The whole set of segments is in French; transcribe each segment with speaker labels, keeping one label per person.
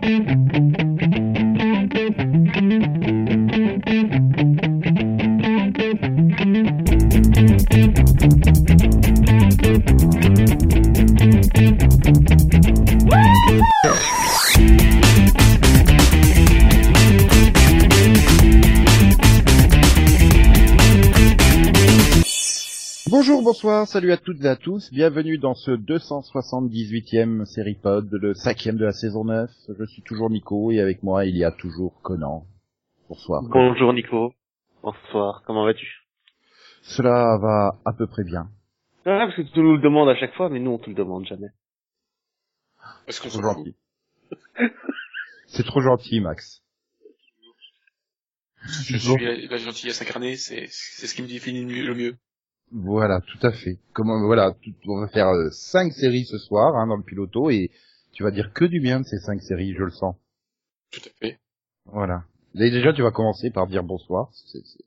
Speaker 1: Thank you. Salut à toutes et à tous, bienvenue dans ce 278e série pod, le cinquième de la saison 9. Je suis toujours Nico et avec moi il y a toujours Conan. Bonsoir.
Speaker 2: Bonjour Nico. Bonsoir, comment vas-tu?
Speaker 1: Cela va à peu près bien.
Speaker 2: Ah, parce que tu nous le demandes à chaque fois, mais nous on te le demande jamais.
Speaker 3: Parce qu'on
Speaker 1: C'est trop gentil. C'est trop gentil, Max.
Speaker 3: Je suis la, la gentillesse incarnée, c'est c'est ce qui me définit le mieux.
Speaker 1: Voilà, tout à fait. Comment, voilà, tout- on va faire euh, cinq séries ce soir hein, dans le piloto et tu vas dire que du bien de ces cinq séries, je le sens.
Speaker 3: Tout à fait.
Speaker 1: Voilà. Et déjà, tu vas commencer par dire bonsoir. C'est- c'est-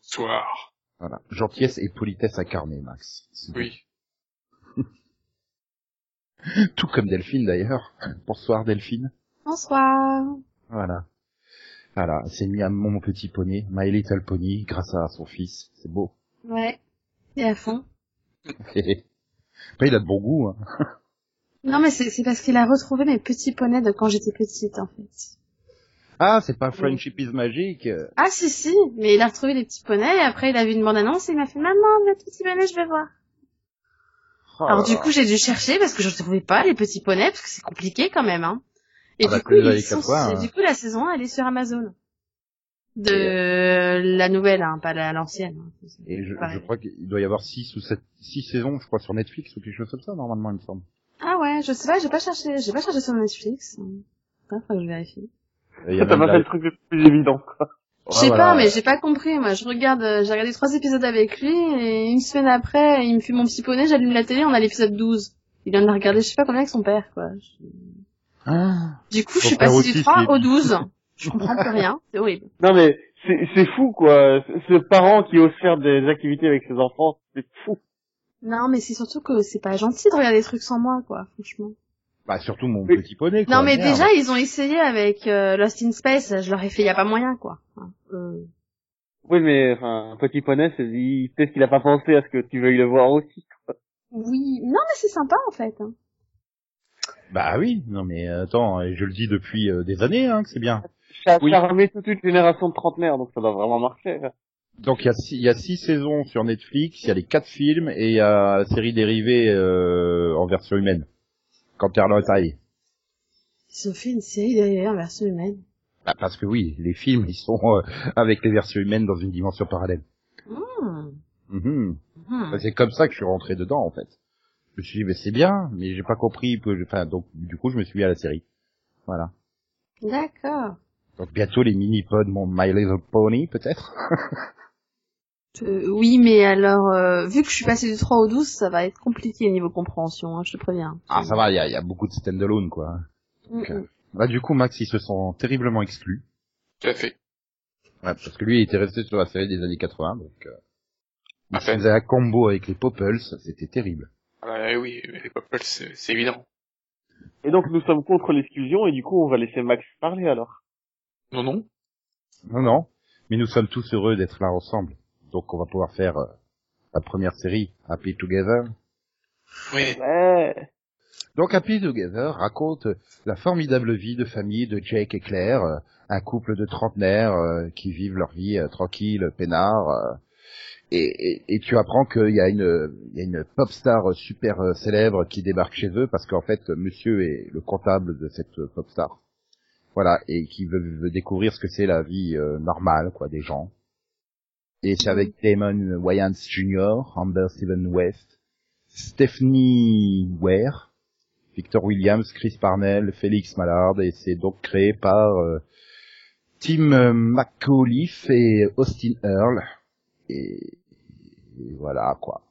Speaker 3: Soir.
Speaker 1: voilà, gentillesse et politesse incarnée, Max.
Speaker 3: Oui.
Speaker 1: Tout comme Delphine d'ailleurs. Bonsoir Delphine.
Speaker 4: Bonsoir.
Speaker 1: Voilà. Voilà, c'est mis à mon petit poney, My Little Pony, grâce à son fils. C'est beau.
Speaker 4: Ouais. Et à fond.
Speaker 1: Après, il a de bon goût. Hein.
Speaker 4: Non, mais c'est parce qu'il a retrouvé mes petits poneys de quand j'étais petite, en fait.
Speaker 1: Ah, c'est pas Friendship is Magic.
Speaker 4: Ah, si, si. Mais il a retrouvé les petits poneys et après il a vu une bande-annonce et il m'a fait, maman, le petit poney, je vais voir.
Speaker 1: Oh
Speaker 4: Alors du coup, j'ai dû chercher parce que je ne trouvais pas les petits poneys parce que c'est compliqué quand même, hein. Et
Speaker 1: Ah bah,
Speaker 4: du coup,
Speaker 1: les
Speaker 4: ils sont-
Speaker 1: 80,
Speaker 4: et
Speaker 1: hein.
Speaker 4: du coup, la saison 1, elle est sur Amazon. De la nouvelle, hein, pas la- l'ancienne. hein.
Speaker 1: Et je, je crois qu'il doit y avoir six ou sept, six saisons, je crois, sur Netflix ou quelque chose comme ça, normalement, il me semble.
Speaker 4: Ah ouais, je sais pas, j'ai pas cherché, j'ai pas cherché sur Netflix. Ah, faut que je vérifie.
Speaker 1: Et il y a
Speaker 2: T'as
Speaker 1: même
Speaker 2: pas
Speaker 1: la-
Speaker 2: fait le truc le plus évident, quoi.
Speaker 4: Je sais
Speaker 1: voilà.
Speaker 4: pas, mais j'ai pas compris. Moi, je regarde, euh, j'ai regardé trois épisodes avec lui et une semaine après, il me fait mon petit poney, j'allume la télé, on a l'épisode 12. Il vient de la regarder, je sais pas combien avec son père, quoi. Je-
Speaker 1: Ah.
Speaker 4: Du coup, je suis
Speaker 1: aussi,
Speaker 4: du 3
Speaker 1: c'est-
Speaker 4: au 12. Je comprends plus rien. C'est horrible.
Speaker 2: Non mais, c'est c'est fou, quoi. Ce ce parent qui ose faire des activités avec ses enfants, c'est fou.
Speaker 4: Non, mais c'est surtout que c'est pas gentil de regarder des trucs sans moi, quoi, franchement.
Speaker 1: Bah, surtout mon
Speaker 2: Oui.
Speaker 1: petit poney, quoi.
Speaker 4: non, mais
Speaker 1: merde.
Speaker 4: déjà, ils ont essayé avec euh, Lost in Space, je leur ai fait, y a pas moyen, quoi. Euh,
Speaker 2: Oui, mais, enfin, un petit poney, c'est, il- peut-être qu'il a pas pensé à ce que tu veuilles le voir aussi, quoi.
Speaker 4: Oui, non, mais c'est sympa, en fait. hein.
Speaker 1: Bah oui, non mais attends, et je le dis depuis euh, des années, hein, que c'est bien.
Speaker 2: Ça
Speaker 1: Oui.
Speaker 2: charmé toute une génération de trentenaires, donc ça doit vraiment marcher.
Speaker 1: Donc il y, a six, il y a six saisons sur Netflix, il y a les quatre films et il y a la série dérivée euh, en version humaine. Quand Terre taille.
Speaker 4: Ils ont fait une série derrière, version humaine.
Speaker 1: Bah, parce que oui, les films ils sont euh, avec les versions humaines dans une dimension parallèle.
Speaker 4: Hmm.
Speaker 1: Bah, C'est comme ça que je suis rentré dedans en fait. Je me suis dit mais c'est bien, mais j'ai pas compris que, enfin donc du coup je me suis mis à la série. Voilà.
Speaker 4: D'accord.
Speaker 1: Donc bientôt les mini-pods, mon My Little Pony peut-être.
Speaker 4: Euh, oui, mais alors, euh, vu que je suis passée du 3 au 12, ça va être compliqué niveau compréhension, hein, je te préviens.
Speaker 1: Ah ça va, il y a, il y a beaucoup de stand-alone quoi.
Speaker 4: Mm,
Speaker 1: Ok.
Speaker 4: mm.
Speaker 1: Là du coup Max il se sent terriblement exclu.
Speaker 3: Tout à fait.
Speaker 1: Ouais, parce que lui il était resté sur la série des années 80 donc euh, il faisait un combo avec les Popples, c'était terrible.
Speaker 3: Ah, bah, oui, les Popples, c'est évident.
Speaker 2: Et donc, nous sommes contre l'exclusion, et du coup, on va laisser Max parler, alors.
Speaker 3: Non, non.
Speaker 1: Non non, mais nous sommes tous heureux d'être là ensemble. Donc on va pouvoir faire euh, la première série Happy Together.
Speaker 3: Oui.
Speaker 2: Ouais.
Speaker 1: Donc Happy Together raconte la formidable vie de famille de Jake et Claire, euh, un couple de trentenaires euh, qui vivent leur vie tranquille, peinard. euh, et, et- et tu apprends qu'il y a une, il y a une pop star super célèbre qui débarque chez eux parce qu'en fait monsieur est le comptable de cette pop star. Voilà, et qui veut, veut découvrir ce que c'est la vie euh, normale quoi des gens. Et c'est avec Damon Wayans Jr., Amber Steven West, Stephanie Ware, Victor Williams, Chris Parnell, Félix Mallard, et c'est donc créé par euh, Tim euh, McAuliffe et Austin Earl. Et, et voilà quoi.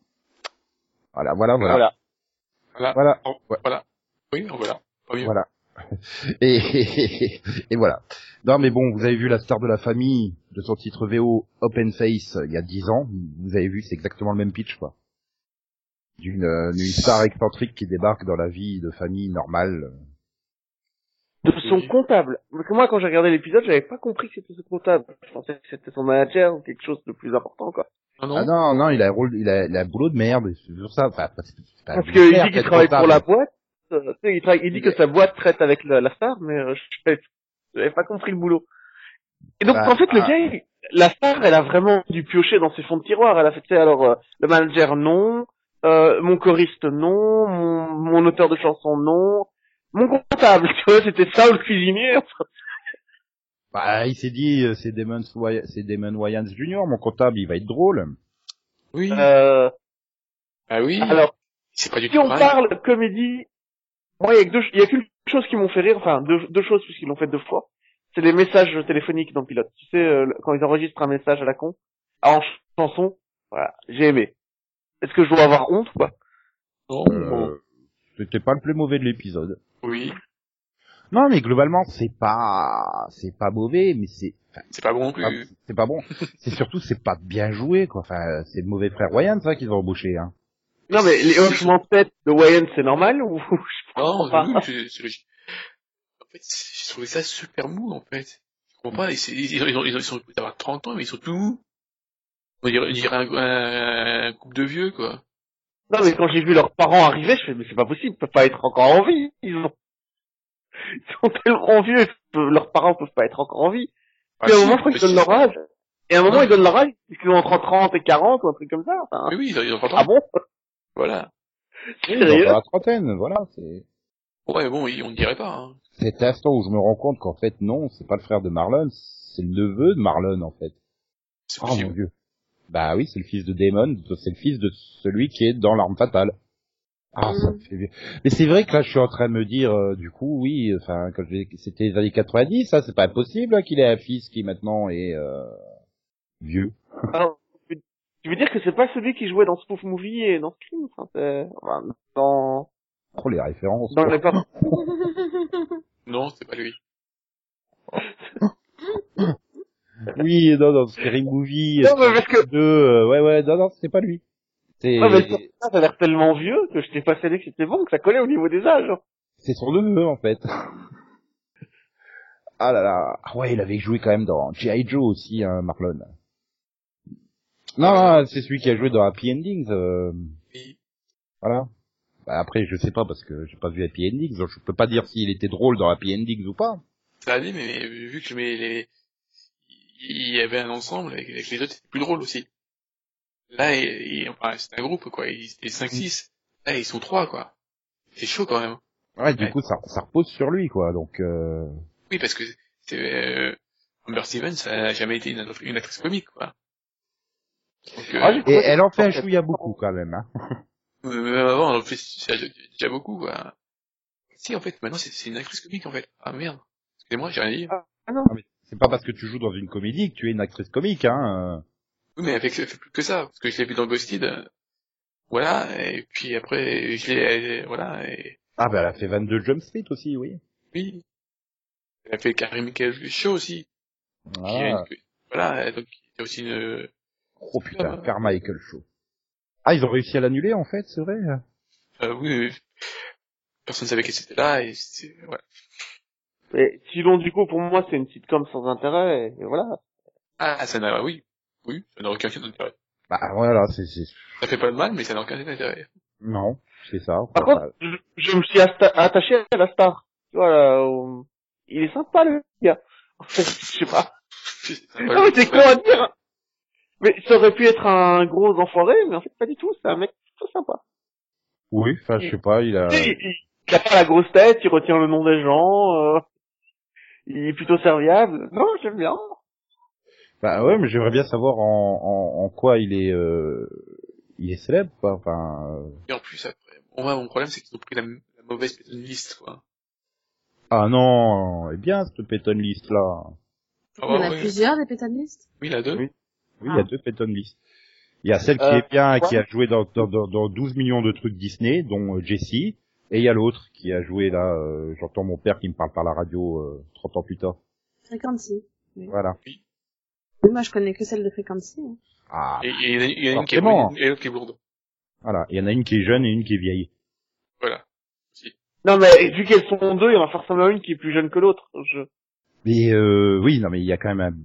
Speaker 1: Voilà, voilà, voilà.
Speaker 2: Voilà.
Speaker 3: Voilà.
Speaker 1: Voilà.
Speaker 3: Oh,
Speaker 1: Ouais.
Speaker 3: Voilà. Oui, voilà. Pas.
Speaker 1: Voilà. Et, et, et voilà. Non mais bon, vous avez vu la star de la famille de son titre VO Open Face il y a 10 ans. Vous avez vu, c'est exactement le même pitch quoi. D'une euh, star excentrique qui débarque dans la vie de famille normale.
Speaker 2: de son comptable. Parce que moi, quand j'ai regardé l'épisode, j'avais pas compris que c'était ce comptable. Je pensais que c'était son manager ou quelque chose de plus important, quoi.
Speaker 3: Ah non,
Speaker 1: Ah non, non, il a un rôle, il a, il a un boulot de merde, c'est pour ça. Enfin, pas
Speaker 2: Parce qu'il dit qu'il travaille pour la boîte. Euh, il, dit que sa boîte traite avec la, la star, mais euh, je j'avais pas compris le boulot. Et donc,
Speaker 1: Bah,
Speaker 2: en fait, le
Speaker 1: ah.
Speaker 2: gars, il- la star, elle a vraiment dû piocher dans ses fonds de tiroir. Elle a fait, alors, euh, le manager, non. Euh, mon choriste, non. Mon, mon auteur de chanson, non. Mon comptable, tu vois, c'était ça ou le cuisinier.
Speaker 1: Bah, il s'est dit, c'est Damon, Wy- c'est Damon Wayans Jr., mon comptable, il va être drôle.
Speaker 3: oui.
Speaker 2: Euh,
Speaker 3: Ah oui.
Speaker 2: alors,
Speaker 3: c'est pas du
Speaker 2: si
Speaker 3: tout
Speaker 2: on
Speaker 3: pareil.
Speaker 2: parle comédie, moi, il y a que deux, il y a qu'une chose qui m'ont fait rire, enfin, deux, deux choses, puisqu'ils l'ont fait deux fois. C'est les messages téléphoniques dans Pilote. Tu sais, euh, quand ils enregistrent un message à la con, en chanson, voilà, j'ai aimé. Est-ce que je dois avoir honte, quoi?
Speaker 3: Non, bon.
Speaker 1: Euh, C'était pas le plus mauvais de l'épisode.
Speaker 3: Oui.
Speaker 1: Non, mais globalement, c'est pas, c'est pas mauvais, mais c'est, enfin,
Speaker 3: C'est pas bon non
Speaker 1: pas-
Speaker 3: plus.
Speaker 1: c'est pas bon. c'est surtout, c'est pas bien joué, quoi. Enfin, c'est le mauvais frère Ryan, ça, qu'ils ont embauché, hein.
Speaker 2: Non, mais les hochements de tête de Wayne, c'est normal, ou? je
Speaker 3: Non,
Speaker 2: pas.
Speaker 3: oui, c'est logique. En fait, j'ai trouvé ça super mou, en fait. Je comprends pas, ils, ils, ils, ont- ils, ont- ils sont d'avoir 30 ans, mais ils sont tout mous. On dirait, on dirait un, un, un couple de vieux, quoi.
Speaker 2: Non, mais quand j'ai vu leurs parents arriver, je fais, mais c'est pas possible, ils peuvent pas être encore en vie. Ils ont, ils sont tellement vieux, leurs parents peuvent pas être encore en vie.
Speaker 3: Ah,
Speaker 2: Puis à un moment, je crois qu'ils donnent leur âge. Et à un moment,
Speaker 3: Non.
Speaker 2: ils donnent leur âge, parce qu'ils ont entre 30 et 40, ou un truc comme ça. Enfin,
Speaker 3: Oui, oui, ils ont 30 ans.
Speaker 2: ah bon?
Speaker 3: Voilà.
Speaker 1: Oui, dans la trentaine, voilà, c'est...
Speaker 3: Ouais, bon, on ne dirait pas, hein.
Speaker 1: Cet instant où je me rends compte qu'en fait, non, c'est pas le frère de Marlon, c'est le neveu de Marlon, en fait.
Speaker 3: C'est
Speaker 1: Oh mon dieu. Bah oui, c'est le fils de Damon, c'est le fils de celui qui est dans l'arme fatale. Ah, ça me fait bien. Mais c'est vrai que là, je suis en train de me dire, euh, du coup, oui, enfin, quand j'ai- c'était les années 90, ça, c'est pas impossible hein, qu'il ait un fils qui maintenant est euh, vieux.
Speaker 2: Alors, tu veux dire que c'est pas celui qui jouait dans Spoof Movie et dans Scream, enfin, c'est, enfin, dans,
Speaker 1: Trop les références.
Speaker 2: dans les.
Speaker 3: Non, c'est pas lui.
Speaker 1: Oui, non, dans Scary Movie,
Speaker 2: Non, mais parce que-
Speaker 1: deux, euh, ouais, ouais, non, non, c'est pas lui. C'est,
Speaker 2: Ouais, mais ça, ça a l'air tellement vieux que je t'ai pas cédé que c'était bon, que ça collait au niveau des âges.
Speaker 1: c'est son neveu, en fait. ah là là. Ah ouais, il avait joué quand même dans G.I. Joe aussi, hein, Marlon. Non, non, c'est celui qui a joué dans Happy Endings, euh,
Speaker 3: Oui.
Speaker 1: voilà. Bah, après, je sais pas parce que j'ai pas vu Happy Endings, donc je peux pas dire s'il était drôle dans Happy Endings ou pas.
Speaker 3: Ça allait, mais vu que mais les, il y avait un ensemble avec, avec les autres, c'était plus drôle aussi. Là, il, enfin, c'est un groupe, quoi. Ils étaient 5-6. Là, ils sont 3, quoi. C'est chaud, quand même.
Speaker 1: Ouais, du
Speaker 3: Ouais.
Speaker 1: coup, ça, ça repose sur lui, quoi, donc, euh...
Speaker 3: Oui, parce que c'est, euh, Amber Stevens, ça n'a jamais été une, une actrice comique, quoi. Donc, euh,
Speaker 2: Ah,
Speaker 1: Et elle en fait un chouïa beaucoup, quand même, hein.
Speaker 3: euh, même avant, on en fait déjà beaucoup, quoi. Si, en fait, maintenant, c'est une actrice comique, en fait. Ah, merde. Excusez-moi, j'ai rien dit.
Speaker 2: Ah non.
Speaker 1: C'est pas parce que tu joues dans une comédie que tu es une actrice comique, hein.
Speaker 3: Oui, mais avec, fait plus que ça, parce que je l'ai vu dans Ghosted, voilà, et puis après, je l'ai, voilà, et
Speaker 1: Ah, bah, elle a fait 22 Jump Street aussi, oui.
Speaker 3: oui. Elle a fait Karim Show aussi, qui a
Speaker 1: Voilà.
Speaker 3: une- voilà, donc, il y a aussi une,
Speaker 1: Oh putain, Carmichael Show. Ah, ils ont réussi à l'annuler, en fait, c'est vrai
Speaker 3: euh, oui, oui. personne savait qu'elle était là, et c'est, voilà.
Speaker 2: Et sinon, du coup, pour moi, c'est une sitcom sans intérêt, et, et voilà.
Speaker 3: Ah, ça n'a, oui, oui, ça n'a aucun intérêt.
Speaker 1: Bah, voilà, c'est... c'est-
Speaker 3: Ça fait pas de mal, mais ça n'a aucun intérêt.
Speaker 1: Non, c'est ça.
Speaker 2: Par contre, je, je me suis asta- attaché à la star. Tu vois, là, au- il est sympa, le gars. En fait, je sais pas. Non, mais c'est con à dire. Mais ça aurait pu être un gros enfoiré, mais en fait, pas du tout. C'est un mec plutôt sympa.
Speaker 1: Oui, enfin, je sais pas, il a...
Speaker 2: Tu sais, il, il a pas la grosse tête, il retient le nom des gens, euh, il est plutôt serviable. Non, j'aime bien.
Speaker 1: Bah ouais, mais j'aimerais bien savoir en, en, en quoi il est... Euh... Il est célèbre, quoi. Enfin... euh,
Speaker 3: Et en plus, après, bon, moi, mon problème, c'est qu'ils ont pris la, la mauvaise liste, quoi.
Speaker 1: Ah non, eh bien, cette Peyton List, là.
Speaker 3: Ah,
Speaker 4: Il y en a
Speaker 3: ouais.
Speaker 4: plusieurs, des pétanistes.
Speaker 3: Oui, la deux.
Speaker 2: Oui.
Speaker 1: Oui, il y a deux Peyton List. Il y a celle qui
Speaker 2: Euh,
Speaker 1: est bien, qui a joué dans, dans, dans, dans 12 millions de trucs Disney, dont euh, Jessie, et il y a l'autre qui a joué là, euh, j'entends mon père qui me parle par la radio euh, 30 ans plus tard.
Speaker 4: Frequency.
Speaker 1: Voilà.
Speaker 4: Moi, je connais que celle de Frequency. hein.
Speaker 1: Ah,
Speaker 3: Et il y, en a- il y en a une qui est
Speaker 1: Forcément.
Speaker 3: brune et l'autre qui est lourde.
Speaker 1: voilà. Il y en a une qui est jeune et une qui est vieille.
Speaker 3: Voilà.
Speaker 2: Non, mais vu qu'elles sont deux, il y en a forcément une qui est plus jeune que l'autre. Je...
Speaker 1: Mais euh, oui, non, mais il y a quand même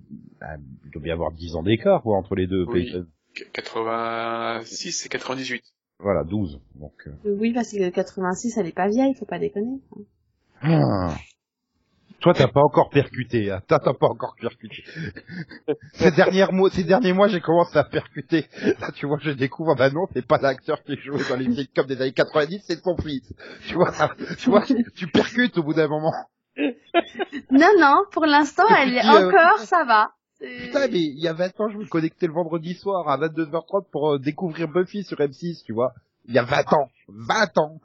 Speaker 1: un, un- il doit bien y avoir 10 ans d'écart quoi entre les deux.
Speaker 3: Oui.
Speaker 1: Peyton.
Speaker 3: 86 et 98.
Speaker 1: Voilà, 12. Donc. euh.
Speaker 4: Oui, parce que 86, elle est pas vieille, faut pas déconner.
Speaker 1: Ah. Toi, t'as pas encore percuté. Hein. Toi, t'as pas encore percuté. ces derniers mois, ces derniers mois, j'ai commencé à percuter. Là, tu vois, je découvre, bah non, c'est pas l'acteur qui jouait dans les vieilles comme des années 90, c'est son fils. Tu vois, tu vois, tu percutes au bout d'un moment.
Speaker 4: Non, non, pour l'instant, elle est
Speaker 1: euh,
Speaker 4: encore, ça va.
Speaker 1: Putain, mais il y a 20 ans, je me connectais le vendredi soir à 22h30 pour euh, découvrir Buffy sur M6, tu vois. Il y a 20 ans. 20 ans.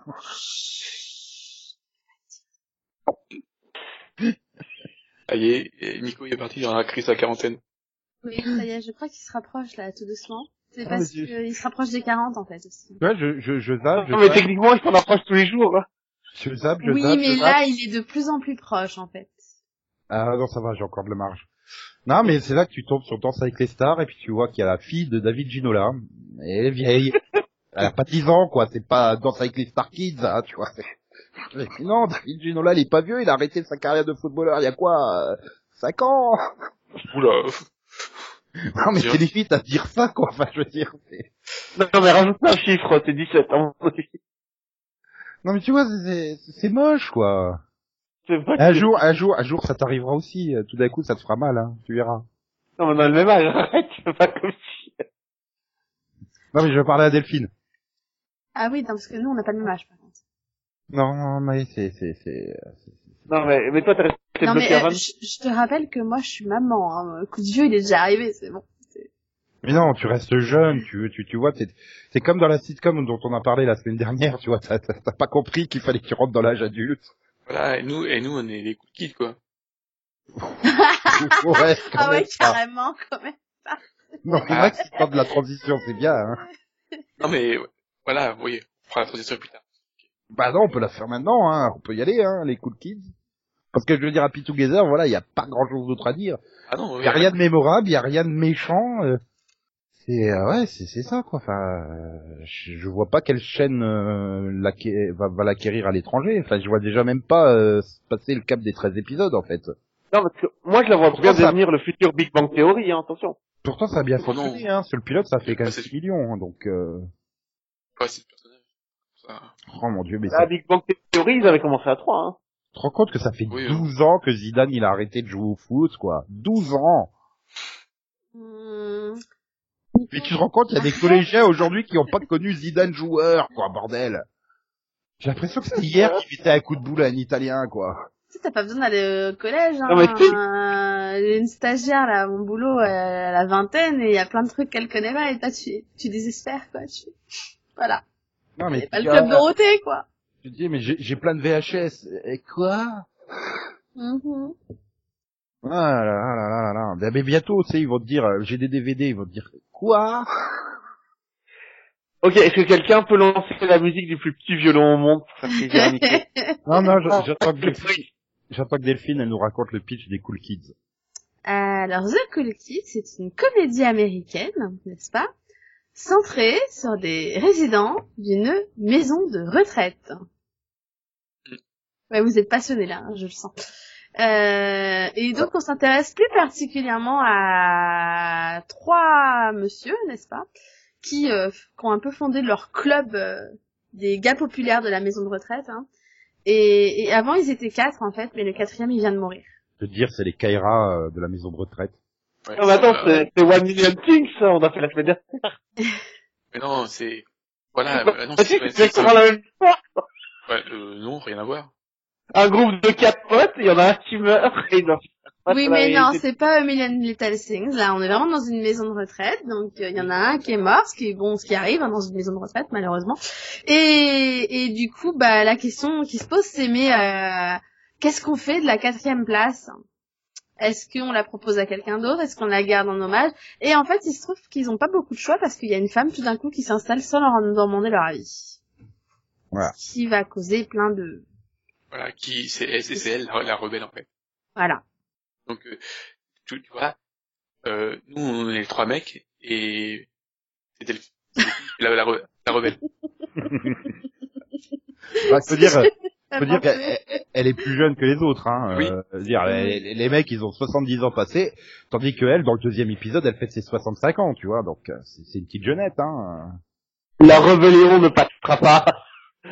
Speaker 3: Ça y est, Nico il est parti dans la crise à quarantaine.
Speaker 4: Oui, ça y est, je crois qu'il se rapproche, là, tout doucement. C'est
Speaker 1: Ah,
Speaker 4: parce qu'il se rapproche des 40, en fait, aussi.
Speaker 1: Tu vois, je, je, je zappe, je
Speaker 2: Non, mais techniquement, ils s'en approchent tous les jours. Hein.
Speaker 1: Je zappe, je
Speaker 4: Oui,
Speaker 1: zappe,
Speaker 4: mais
Speaker 1: je
Speaker 4: là,
Speaker 1: zappe.
Speaker 4: il est de plus en plus proche, en fait.
Speaker 1: Ah non, ça va, j'ai encore de la marge. Non, mais c'est là que tu tombes sur Danse avec les stars et puis tu vois qu'il y a la fille de David Ginola. Elle est vieille. Elle a pas 10 ans, quoi. C'est pas Danse avec les stars kids, hein, tu vois. Mais non, David Ginola, il est pas vieux. Il a arrêté sa carrière de footballeur il y a quoi 5 ans?
Speaker 3: Oula.
Speaker 1: Non, mais c'est limite à dire ça, quoi. Enfin, je veux dire, c'est...
Speaker 2: Non, mais rajoute un chiffre, t'es 17 ans.
Speaker 1: Non, mais tu vois, c'est, moche, quoi. Un jour, un jour, un jour, ça t'arrivera aussi. Tout d'un coup, ça te fera mal, hein. Tu verras.
Speaker 2: Non, mais on a le même âge, arrête, c'est pas comme si...
Speaker 1: Non, mais je vais parler à Delphine.
Speaker 4: Ah oui, non, parce que nous, on n'a pas le même âge, par contre.
Speaker 1: Non, non, mais c'est, c'est, c'est...
Speaker 2: Non, mais, mais toi, t'es resté
Speaker 4: non, mais
Speaker 2: bloqué à
Speaker 4: euh,
Speaker 2: 20.
Speaker 4: je, je te rappelle que moi, je suis maman. Hein. Le coup de vieux, il est déjà arrivé, c'est bon.
Speaker 1: Mais non, tu restes jeune, tu, tu, tu vois, c'est, c'est comme dans la sitcom dont on a parlé la semaine dernière, tu vois, t'as, pas compris qu'il fallait que tu rentres dans l'âge adulte.
Speaker 3: Voilà, et nous, et nous, on est les coups de kids, quoi.
Speaker 1: ouais,
Speaker 4: Ah ouais, carrément, quand même.
Speaker 1: Non, c'est vrai que c'est pas de la transition, c'est bien, hein.
Speaker 3: Non, mais, voilà, vous voyez, on fera la transition plus tard.
Speaker 1: Bah non, on peut la faire maintenant, hein, on peut y aller, hein, les cool kids. Parce que je veux dire, Happy Together, voilà, il y a pas grand chose d'autre à dire.
Speaker 3: Ah non,
Speaker 1: Il y a rien de mémorable, il y a rien de méchant. euh, c'est euh, ouais, c'est c'est ça quoi. Enfin, euh, je, je vois pas quelle chaîne euh, va, va l'acquérir à l'étranger. Enfin, je vois déjà même pas euh, se passer le cap des 13 épisodes en fait.
Speaker 2: Non, parce que moi, je la vois bien
Speaker 1: Pourquoi ça-
Speaker 2: devenir le futur Big Bang Theory, hein, attention.
Speaker 1: Pourtant, ça a bien
Speaker 3: Oh non.
Speaker 1: fonctionné. Hein. Sur le pilote, ça fait quand même
Speaker 3: C'est-
Speaker 1: 6 millions. hein, donc, euh...
Speaker 3: Pas si le personnage. Ça...
Speaker 1: oh mon dieu, mais
Speaker 2: La
Speaker 1: ça...
Speaker 2: Big Bang Theory, ils avaient commencé à 3, hein.
Speaker 1: tu te rends compte que ça fait
Speaker 3: Oui,
Speaker 1: 12 ans que Zidane il a arrêté de jouer au foot, quoi. 12 ans.
Speaker 4: Hmm.
Speaker 1: Mais tu te rends compte, il y a des collégiens aujourd'hui qui ont pas connu Zidane joueur, quoi, bordel. J'ai l'impression que c'était hier qu'il mettait un coup de boule à un Italien, quoi.
Speaker 4: Tu sais, t'as pas besoin d'aller au collège, hein.
Speaker 2: Non, mais.
Speaker 4: Euh, une stagiaire, là, à mon boulot, elle a la vingtaine, et il y a plein de trucs qu'elle connaît pas, et toi, tu, tu désespères, quoi. Tu... Voilà.
Speaker 1: Non, mais
Speaker 4: C'est pas le
Speaker 1: tu
Speaker 4: club Dorothée, quoi.
Speaker 1: Je te dis, mais j'ai plein de VHS. Et quoi?
Speaker 4: Mhm.
Speaker 1: Ah là là là là là. Ben, Mais bientôt, tu sais, ils vont te dire, euh, j'ai des DVD, ils vont te dire, quoi
Speaker 2: Ok, est-ce que quelqu'un peut lancer la musique du plus petit violon au monde pour faire plaisir à Nico
Speaker 1: Non, non, je- j'attends que Delphine, j'attends que Delphine, elle nous raconte le pitch des Cool Kids.
Speaker 4: Alors, The Cool Kids, c'est une comédie américaine, n'est-ce pas Centrée sur des résidents d'une maison de retraite. Ouais, vous êtes passionnés là, hein, je le sens. Euh, et donc, on s'intéresse plus particulièrement à trois monsieur, n'est-ce pas qui, euh, qui ont un peu fondé leur club euh, des gars populaires de la maison de retraite. Hein. Et, et avant, ils étaient quatre en fait, mais le quatrième, il vient de mourir.
Speaker 1: Je veux dire, c'est les Kaira euh, de la maison de retraite.
Speaker 3: Ouais,
Speaker 2: Non, mais attends,
Speaker 3: euh,
Speaker 2: c'est c'est One Million Things, ça, on a fait la semaine dernière.
Speaker 3: Mais non, c'est... Voilà,
Speaker 2: Bah,
Speaker 3: euh, non,
Speaker 2: bah,
Speaker 3: c'est
Speaker 2: exactement la même histoire.
Speaker 3: Ouais, euh, non, rien à voir.
Speaker 2: Un groupe de quatre potes, il y en a un qui meurt, et
Speaker 4: Oui, mais non, c'est pas A Million Little Things. Là, on est vraiment dans une maison de retraite. Donc, euh, il y en a un qui est mort, ce qui est bon, ce qui arrive hein, dans une maison de retraite, malheureusement. Et, et du coup, bah, la question qui se pose, c'est mais euh, qu'est-ce qu'on fait de la quatrième place? Est-ce qu'on la propose à quelqu'un d'autre? Est-ce qu'on la garde en hommage? Et en fait, il se trouve qu'ils ont pas beaucoup de choix parce qu'il y a une femme tout d'un coup qui s'installe sans leur en demander leur avis.
Speaker 1: Voilà.
Speaker 4: Qui va causer plein de...
Speaker 3: Voilà, qui, c'est, c'est c'est elle, la, la rebelle, en fait.
Speaker 4: Voilà.
Speaker 3: Donc, euh, tu, tu vois, euh, nous, on est les trois mecs, et c'est Delphine, la, la, re- la rebelle.
Speaker 1: Bah, je veux dire, Faut dire qu'elle elle- elle est plus jeune que les autres, hein.
Speaker 3: Oui.
Speaker 1: Euh, je veux dire, les, les mecs, ils ont 70 ans passés, tandis que elle, dans le deuxième épisode, elle fête ses 65 ans, tu vois. Donc, euh, c'est c'est une petite jeunette, hein.
Speaker 2: La rébellion ne passera pas.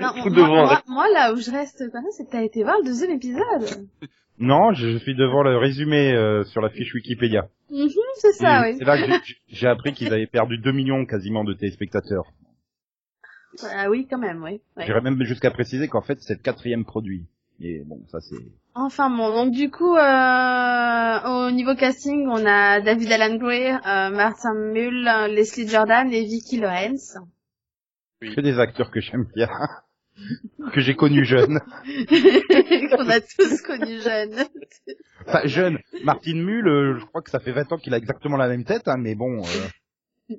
Speaker 4: Non,
Speaker 2: Tout
Speaker 4: moi,
Speaker 2: devant,
Speaker 4: moi,
Speaker 2: reste.
Speaker 4: moi, là où je reste comme c'est que t'as été voir le deuxième épisode.
Speaker 1: Non, je, suis devant le résumé euh, sur la fiche Wikipédia.
Speaker 4: Mhm, c'est ça, oui.
Speaker 1: C'est là que j'ai- appris qu'ils avaient perdu 2 millions quasiment de téléspectateurs.
Speaker 4: Ah oui, quand même, oui. Ouais.
Speaker 1: J'irais même jusqu'à préciser qu'en fait, c'est le quatrième produit. Et bon, ça c'est...
Speaker 4: Enfin bon, donc du coup, euh, au niveau casting, on a David Alan Gray, euh, Martin Mull, euh, Leslie Jordan et Vicky Lawrence.
Speaker 1: Que des acteurs que j'aime bien, que j'ai connus jeunes.
Speaker 4: qu'on a tous connus jeunes.
Speaker 1: Enfin, jeune. Martin Mull, euh, je crois que ça fait 20 ans qu'il a exactement la même tête, hein, mais bon... euh,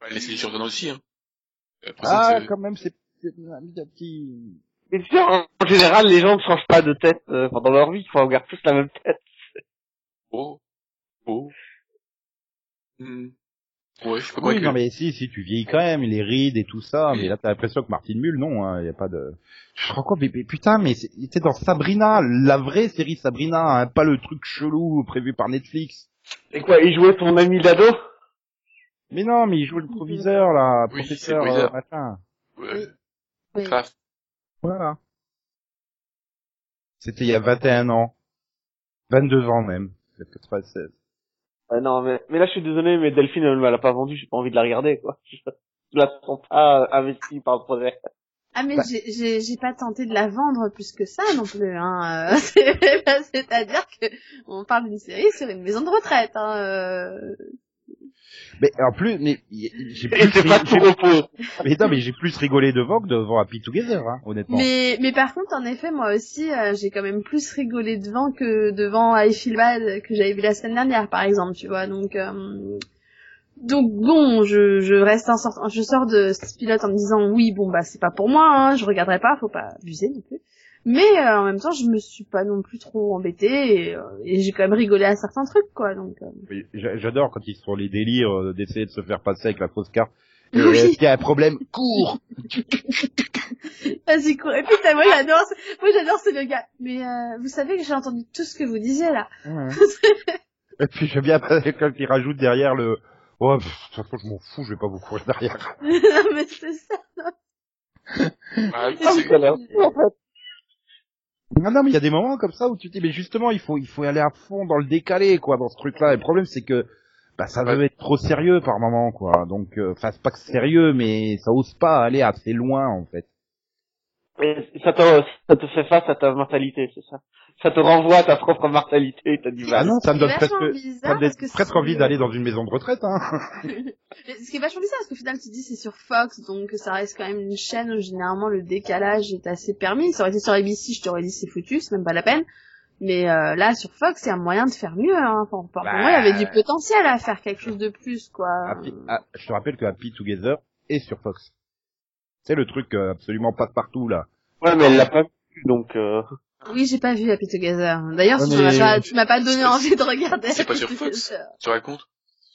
Speaker 3: Ouais, Leslie Jordan aussi, hein. Euh,
Speaker 1: Ah,
Speaker 3: euh,
Speaker 1: quand même, c'est c'est un petit...
Speaker 2: Mais tu sais, en général, les gens ne changent pas de tête euh, pendant leur vie. Ils font garder tous la même tête.
Speaker 3: Oh. Oh. Hmm. Ouais, je suis pas
Speaker 1: Oui, non mais si, si, tu vieillis quand même, les rides et tout ça, mais là t'as l'impression que Martin Mull, non, hein, y a pas de... Je te rends compte, mais, mais putain, mais était dans Sabrina, la vraie série Sabrina, hein, pas le truc chelou prévu par Netflix.
Speaker 2: Et quoi, il jouait ton ami d'ado?
Speaker 1: Mais non, mais il joue le proviseur, là,
Speaker 3: Oui,
Speaker 1: professeur, euh, machin.
Speaker 3: Ouais.
Speaker 4: Oui.
Speaker 1: Voilà. C'était il y a 21 ans. 22 ans même. C'est 96.
Speaker 2: Ah non, mais, mais là, je suis désolé, mais Delphine, elle me l'a pas vendu. J'ai pas envie de la regarder, quoi. Je la sens pas euh, investie par le projet.
Speaker 4: Ah mais
Speaker 1: Bah.
Speaker 4: j'ai- j'ai j'ai pas tenté de la vendre plus que ça non plus. Hein. euh, c'est- C'est-à-dire que on parle d'une série sur une maison de retraite. Hein.
Speaker 1: Mais en plus, mais j'ai plus,
Speaker 2: pas tout
Speaker 1: mais non, mais j'ai plus rigolé devant que devant Happy Together, hein, honnêtement.
Speaker 4: Mais mais par contre en effet moi aussi euh, j'ai quand même plus rigolé devant que devant I Feel Bad que j'avais vu la semaine dernière par exemple tu vois. Donc euh, donc bon je je reste en sort je sors de ce pilote en me disant oui bon bah c'est pas pour moi hein, je regarderai pas faut pas abuser non plus mais euh, en même temps je me suis pas non plus trop embêtée et, euh, et j'ai quand même rigolé à certains trucs quoi donc euh,
Speaker 1: J'adore quand ils sont les délires euh, d'essayer de se faire passer avec la fausse carte.
Speaker 4: Oui.
Speaker 1: Euh, Est-ce qu'il y a un problème? Cours
Speaker 4: vas-y cours et putain moi j'adore ce- moi j'adore ce gars mais euh, vous savez que j'ai entendu tout ce que vous disiez là
Speaker 1: Et puis j'aime bien quand ils rajoutent derrière le... Oh, pff, de toute façon, je m'en fous, je vais pas vous courir derrière.
Speaker 4: non mais c'est ça
Speaker 3: Ah,
Speaker 2: Ah,
Speaker 3: c'est-
Speaker 2: en fait.
Speaker 1: Non, non, mais il y a des moments comme ça où tu te dis, mais justement, il faut, il faut aller à fond dans le décalé, quoi, dans ce truc-là. Et le problème, c'est que, bah, ça veut être trop sérieux par moment, quoi. Donc, euh, enfin, c'est pas que sérieux, mais ça ose pas aller assez loin, en fait.
Speaker 2: Et ça te, ça te fait face à ta mortalité, c'est ça. Ça te renvoie à ta propre mortalité et t'as du
Speaker 1: Ah
Speaker 2: mal.
Speaker 1: non, ça me donne
Speaker 4: C'est
Speaker 1: presque, ça me donne presque
Speaker 4: c'est-
Speaker 1: envie d'aller dans une maison de retraite, hein.
Speaker 4: Ce qui est vachement bizarre parce qu'au final tu dis c'est sur Fox donc ça reste quand même une chaîne où généralement le décalage est assez permis. Ça aurait été sur ABC je t'aurais dit c'est foutu, c'est même pas la peine. Mais euh, là sur Fox y a moyen de faire mieux. Hein. Enfin, pour
Speaker 1: Bah.
Speaker 4: moi il y avait du potentiel à faire quelque chose de plus quoi.
Speaker 1: Happy- ah, je te rappelle que Happy Together est sur Fox. C'est le truc euh, absolument passe-partout, là.
Speaker 2: Ouais, mais elle l'a pas vu, donc euh...
Speaker 4: Oui j'ai pas vu Happy Together. D'ailleurs tu
Speaker 1: Ouais,
Speaker 4: m'as
Speaker 1: mais-
Speaker 4: pas, tu m'as pas donné envie de regarder.
Speaker 3: c'est pas sur Fox. Tu racontes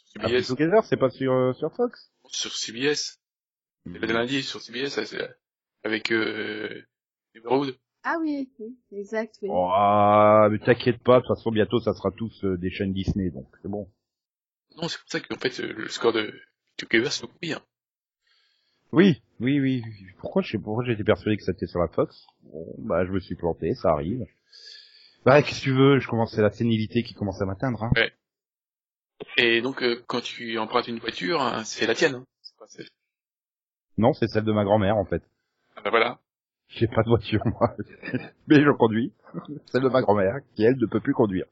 Speaker 3: Sur
Speaker 1: Happy
Speaker 3: CBS.
Speaker 1: Together, c'est pas sur, euh, sur Fox?
Speaker 3: Sur CBS. Le lundi sur CBS, avec euh, Road.
Speaker 4: Ah oui, oui exact oui.
Speaker 1: Oh, ah, mais t'inquiète pas, de toute façon, bientôt, ça sera tous euh, des chaînes Disney, donc c'est bon.
Speaker 3: Non, c'est pour ça qu'en fait, euh, le score de Together, c'est beaucoup bien.
Speaker 1: Oui, oui, oui. Pourquoi je sais pourquoi j'étais persuadé que c'était sur la Fox? Bon, bah je me suis planté, ça arrive. Bah qu'est-ce que tu veux? Je commence c'est la sénilité qui commence à m'atteindre. Hein.
Speaker 3: Et donc, euh, quand tu empruntes une voiture, hein, c'est la tienne. Hein. C'est pas celle-
Speaker 1: Non, c'est celle de ma grand-mère en fait.
Speaker 3: Ah bah voilà.
Speaker 1: J'ai pas de voiture moi, mais je conduis. Celle de ma grand-mère qui elle ne peut plus conduire.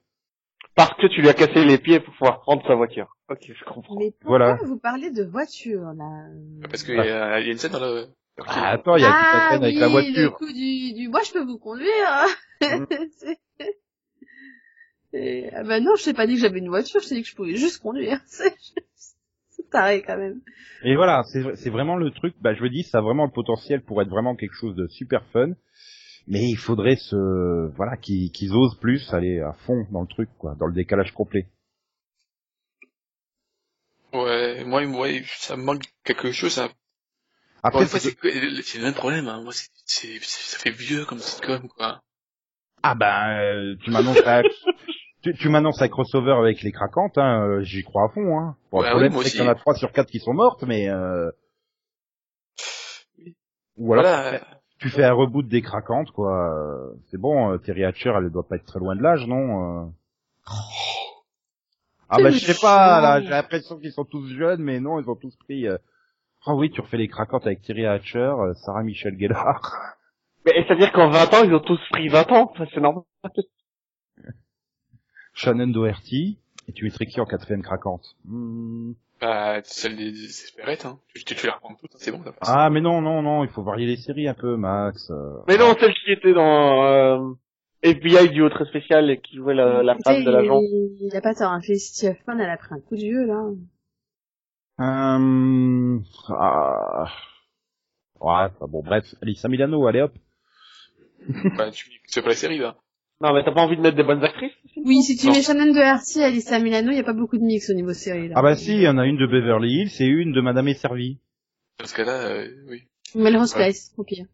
Speaker 2: Parce que tu lui as cassé les pieds pour pouvoir prendre sa voiture. Ok, je comprends.
Speaker 4: Mais pourquoi
Speaker 1: Voilà.
Speaker 4: vous parlez de voiture là
Speaker 3: Parce qu'il y, a il y a une scène dans le...
Speaker 1: Ah, attends, il y a toute la scène avec la
Speaker 4: oui, le
Speaker 1: voiture.
Speaker 4: coup du, du, moi je peux vous conduire. Et, ah bah non, je t'ai pas dit que j'avais une voiture, je t'ai dit que je pouvais juste conduire. C'est taré quand même.
Speaker 1: Et voilà, c'est c'est vraiment le truc. Bah je me dis, ça a vraiment le potentiel pour être vraiment quelque chose de super fun. Mais il faudrait se, voilà, qu'ils qu'ils osent plus aller à fond dans le truc, quoi, dans le décalage complet.
Speaker 3: Ouais, moi, moi, ça me manque quelque chose. Ça... Après,
Speaker 1: Après,
Speaker 3: fois,
Speaker 1: c'est-
Speaker 3: le même problème. Hein. Moi, c'est c'est- c'est- ça fait vieux comme sitcom, quoi.
Speaker 1: ah ben, euh, tu m'annonces à- tu, tu m'annonces un crossover avec les craquantes, hein, euh, j'y crois à fond, hein. Bon,
Speaker 3: Ouais,
Speaker 1: le problème,
Speaker 3: oui,
Speaker 1: c'est qu'il y en a trois sur quatre qui sont mortes, mais euh... Ou alors,
Speaker 3: Voilà.
Speaker 1: Tu fais un reboot des craquantes, quoi. euh, C'est bon, euh, Terry Hatcher, elle doit pas être très loin de l'âge, non euh Ah bah je sais pas, là, j'ai l'impression qu'ils sont tous jeunes, mais non, ils ont tous pris... euh, Ah oui, tu refais les craquantes avec Terry Hatcher, euh, Sarah Michelle Gellar.
Speaker 2: Mais c'est-à-dire qu'en 20 ans, ils ont tous pris 20 ans. Enfin, c'est normal.
Speaker 1: Shannon Doherty, et tu mettrais qui en quatrième craquante Hmm.
Speaker 3: Bah, celle des, des espérettes, hein. Tu, tu, tu les reprends toutes, hein, c'est bon, ça passe.
Speaker 1: Ah mais non, non, non, il faut varier les séries un peu, Max. euh.
Speaker 2: Mais non, celle qui était dans euh, FBI duo très spécial et qui jouait la, la femme de l'agent.
Speaker 4: il, il a pas tort, hein. Felicity Huffman, elle a pris un coup de vieux, là.
Speaker 1: Euh... Ah... Ouais, bon, bref, Alissa Milano, allez hop.
Speaker 3: Bah, tu c'est pas la série, là.
Speaker 2: Non, mais t'as pas envie de mettre des bonnes actrices
Speaker 4: Oui, si tu
Speaker 3: Non.
Speaker 4: mets Shannon Doherty et Alyssa Milano, il y a pas beaucoup de mix au niveau série, là.
Speaker 1: Ah bah si, il y en a une de Beverly Hills et une de Madame est servie.
Speaker 3: Dans ce cas-là, euh, oui.
Speaker 4: Melrose
Speaker 3: Ouais.
Speaker 4: Place, au pire.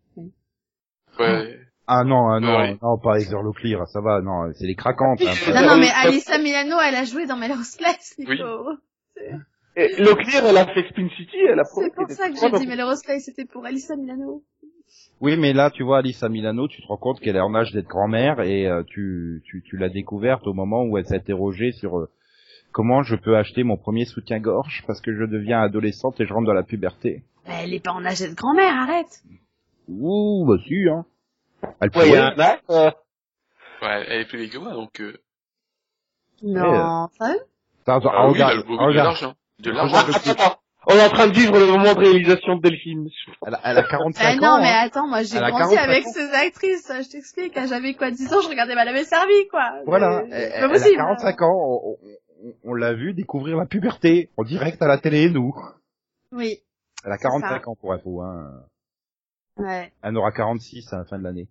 Speaker 3: Ouais.
Speaker 1: Ah non, ah, non,
Speaker 3: Ouais.
Speaker 1: non, pas Heather Locklear, ça va, non, c'est les craquantes. hein.
Speaker 4: Non, non, mais Alyssa Milano, elle a joué dans Melrose Place, Nico.
Speaker 3: Oui.
Speaker 2: Et Locklear, elle a fait Spin City, elle a
Speaker 4: C'est pour ça que j'ai dit Melrose Place, c'était pour Alyssa Milano.
Speaker 1: Oui, mais là, tu vois, Alissa Milano, tu te rends compte qu'elle est en âge d'être grand-mère et euh, tu, tu, tu l'as découverte au moment où elle s'est interrogée sur euh, comment je peux acheter mon premier soutien-gorge parce que je deviens adolescente et je rentre dans la puberté.
Speaker 4: Bah, elle est pas en âge d'être grand-mère, arrête.
Speaker 1: Ouh, bah si, hein. Elle
Speaker 2: Ouais,
Speaker 1: pourrait.
Speaker 2: a un acte, euh,
Speaker 3: Ouais, elle est plus vieille que moi, donc, euh,
Speaker 4: Non, sérieux
Speaker 1: Attends, attends,
Speaker 3: ah oui,
Speaker 1: regarde,
Speaker 3: elle a beaucoup de
Speaker 1: regarde.
Speaker 3: l'argent. De
Speaker 1: Regarde
Speaker 3: l'argent.
Speaker 2: On est en train de vivre le moment de réalisation de Delphine.
Speaker 1: Elle a, elle a 45
Speaker 4: Bah
Speaker 1: ans.
Speaker 4: non, mais
Speaker 1: hein.
Speaker 4: attends, moi j'ai grandi
Speaker 1: 45
Speaker 4: avec
Speaker 1: ans.
Speaker 4: ces actrices, je t'explique, hein, j'avais quoi, 10 ans, je regardais Madame est servie, quoi.
Speaker 1: Voilà, elle, a
Speaker 4: possible.
Speaker 1: 45 ans, on, on- on l'a vu découvrir la puberté en direct à la télé, nous.
Speaker 4: Oui,
Speaker 1: Elle a
Speaker 4: C'est ça.
Speaker 1: 45 ans pour info, hein.
Speaker 4: ouais.
Speaker 1: Elle en aura 46 à la fin de l'année.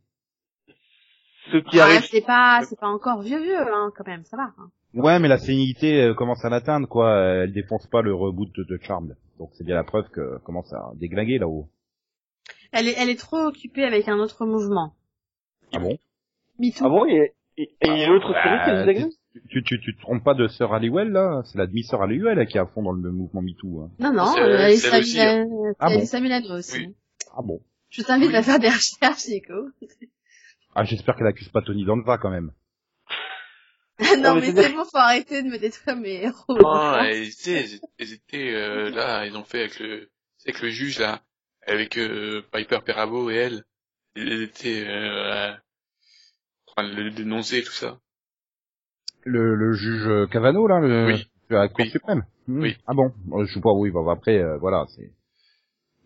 Speaker 2: Ce qui
Speaker 4: Ah,
Speaker 2: arrive,
Speaker 4: c'est pas, c'est pas encore vieux vieux, hein, quand même, ça va. hein.
Speaker 1: Ouais, mais la sénilité euh, commence à l'atteindre, quoi. Elle défonce pas le reboot de, de Charmed. Donc c'est bien la preuve que commence à déglinguer là-haut.
Speaker 4: Elle est, elle est trop occupée avec un autre mouvement.
Speaker 1: Ah bon?
Speaker 2: Ah
Speaker 4: Me Too.
Speaker 2: bon, et, et, et il y a l'autre série qui
Speaker 1: Bah,
Speaker 2: nous existe?
Speaker 1: tu, tu, tu te trompes pas de Sœur Halliwell, là C'est la demi-sœur Halliwell qui est à fond dans le mouvement MeToo. Hein.
Speaker 4: Non, non,
Speaker 3: C'est-
Speaker 4: euh,
Speaker 3: c'est
Speaker 4: Alyssa
Speaker 3: elle aussi, hein.
Speaker 1: Ah bon?
Speaker 4: Alyssa Milano aussi.
Speaker 3: Oui.
Speaker 1: Ah bon?
Speaker 4: Je t'invite
Speaker 3: Oui.
Speaker 4: à faire des recherches, Nico.
Speaker 1: Ah, j'espère qu'elle accuse pas Tony Danza, quand même.
Speaker 4: non,
Speaker 2: mais
Speaker 4: mais
Speaker 2: c'est-
Speaker 4: bon, faut arrêter de me détruire mes héros.
Speaker 3: Non, elles étaient, euh, là, ils ont fait avec le, avec le juge, là, avec, euh, Piper Perabo et elle. Elles étaient, euh, en train de le dénoncer, tout ça.
Speaker 1: Le, le juge Cavano, là, le,
Speaker 3: Oui.
Speaker 1: la Cour
Speaker 3: Oui.
Speaker 1: suprême Hmm.
Speaker 3: Oui.
Speaker 1: Ah bon? Je sais pas, oui, bah, après, euh, voilà, c'est...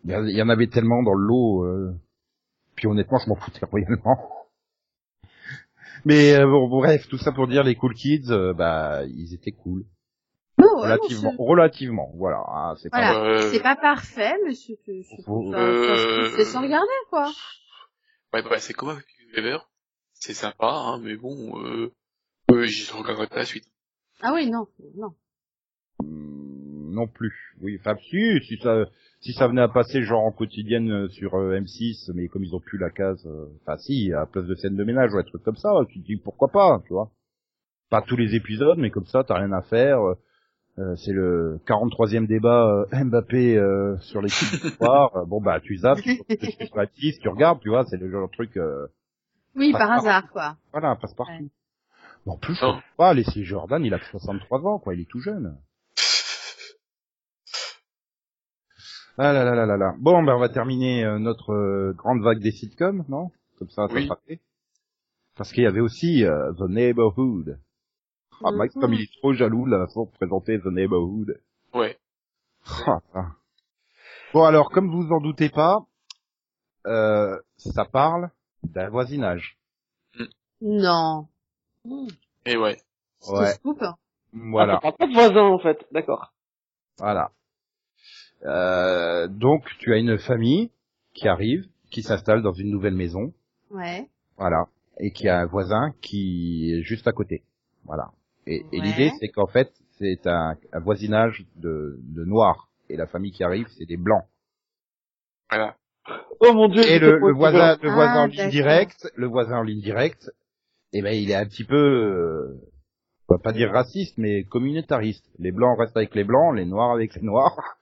Speaker 1: Il y, en avait tellement dans le lot, euh... puis honnêtement, je m'en foutais royalement. Mais euh, bon, bref, tout ça pour dire, les Cool Kids, euh, bah, ils étaient cool.
Speaker 4: Non,
Speaker 1: relativement, relativement, voilà. Ah, c'est pas...
Speaker 4: Voilà.
Speaker 3: Euh,
Speaker 4: C'est pas parfait, mais c'est, c'est,
Speaker 3: Euh,
Speaker 4: sans regarder, quoi.
Speaker 3: Ouais, bah, c'est comme avec Weaver? C'est sympa, hein, mais bon, euh, euh, j'y regarderai pas la suite.
Speaker 4: Ah oui, non, non.
Speaker 1: Hmm, non plus. Oui, enfin, si, si ça, si ça venait à passer genre en quotidienne euh, sur euh, M6, mais comme ils ont plus la case, euh, enfin si, à la place de scène de ménage ou un truc comme ça, tu te dis pourquoi pas, tu vois. Pas tous les épisodes, mais comme ça, t'as rien à faire. euh, euh, c'est le 43e débat euh, Mbappé euh, sur l'équipe du soir. Bon bah tu zappes, tu tu tisse, tu regardes, tu vois, c'est le genre de truc. euh,
Speaker 4: Oui, par hasard, quoi.
Speaker 1: voilà, passe partout.
Speaker 4: Ouais.
Speaker 1: En plus, je
Speaker 3: Non.
Speaker 1: comprends pas, laisser Jordan, il a que 63 ans, quoi, il est tout jeune. Ah là là là là là. Bon, ben on va terminer euh, notre euh, grande vague des sitcoms, non? Comme ça, ça
Speaker 3: Oui.
Speaker 1: sera fait. Parce qu'il y avait aussi euh, The Neighborhood. Ah, Max,
Speaker 4: Mhm.
Speaker 1: comme il est trop jaloux de la façon de présenter The Neighborhood.
Speaker 3: Ouais.
Speaker 1: Ah. Bon, alors, comme vous vous en doutez pas, euh, ça parle d'un voisinage.
Speaker 4: Non.
Speaker 3: Et ouais.
Speaker 4: c'est
Speaker 1: Ouais. Voilà.
Speaker 2: Ah, ça parle pas de voisins, en fait. D'accord.
Speaker 1: Voilà. Euh, donc tu as une famille qui arrive, qui s'installe dans une nouvelle maison,
Speaker 4: Ouais.
Speaker 1: voilà, et qui a un voisin qui est juste à côté, voilà. Et, et l'idée c'est qu'en fait c'est un, un voisinage de, de noirs et la famille qui arrive c'est des blancs.
Speaker 3: Voilà.
Speaker 2: Oh mon dieu.
Speaker 1: Et le, le voisin, le voisin
Speaker 4: Ah,
Speaker 1: en ligne
Speaker 4: d'accord.
Speaker 1: directe, le voisin en ligne directe, eh ben, il est un petit peu, euh, on va pas dire raciste, mais communautariste. Les blancs restent avec les blancs, les noirs avec les noirs.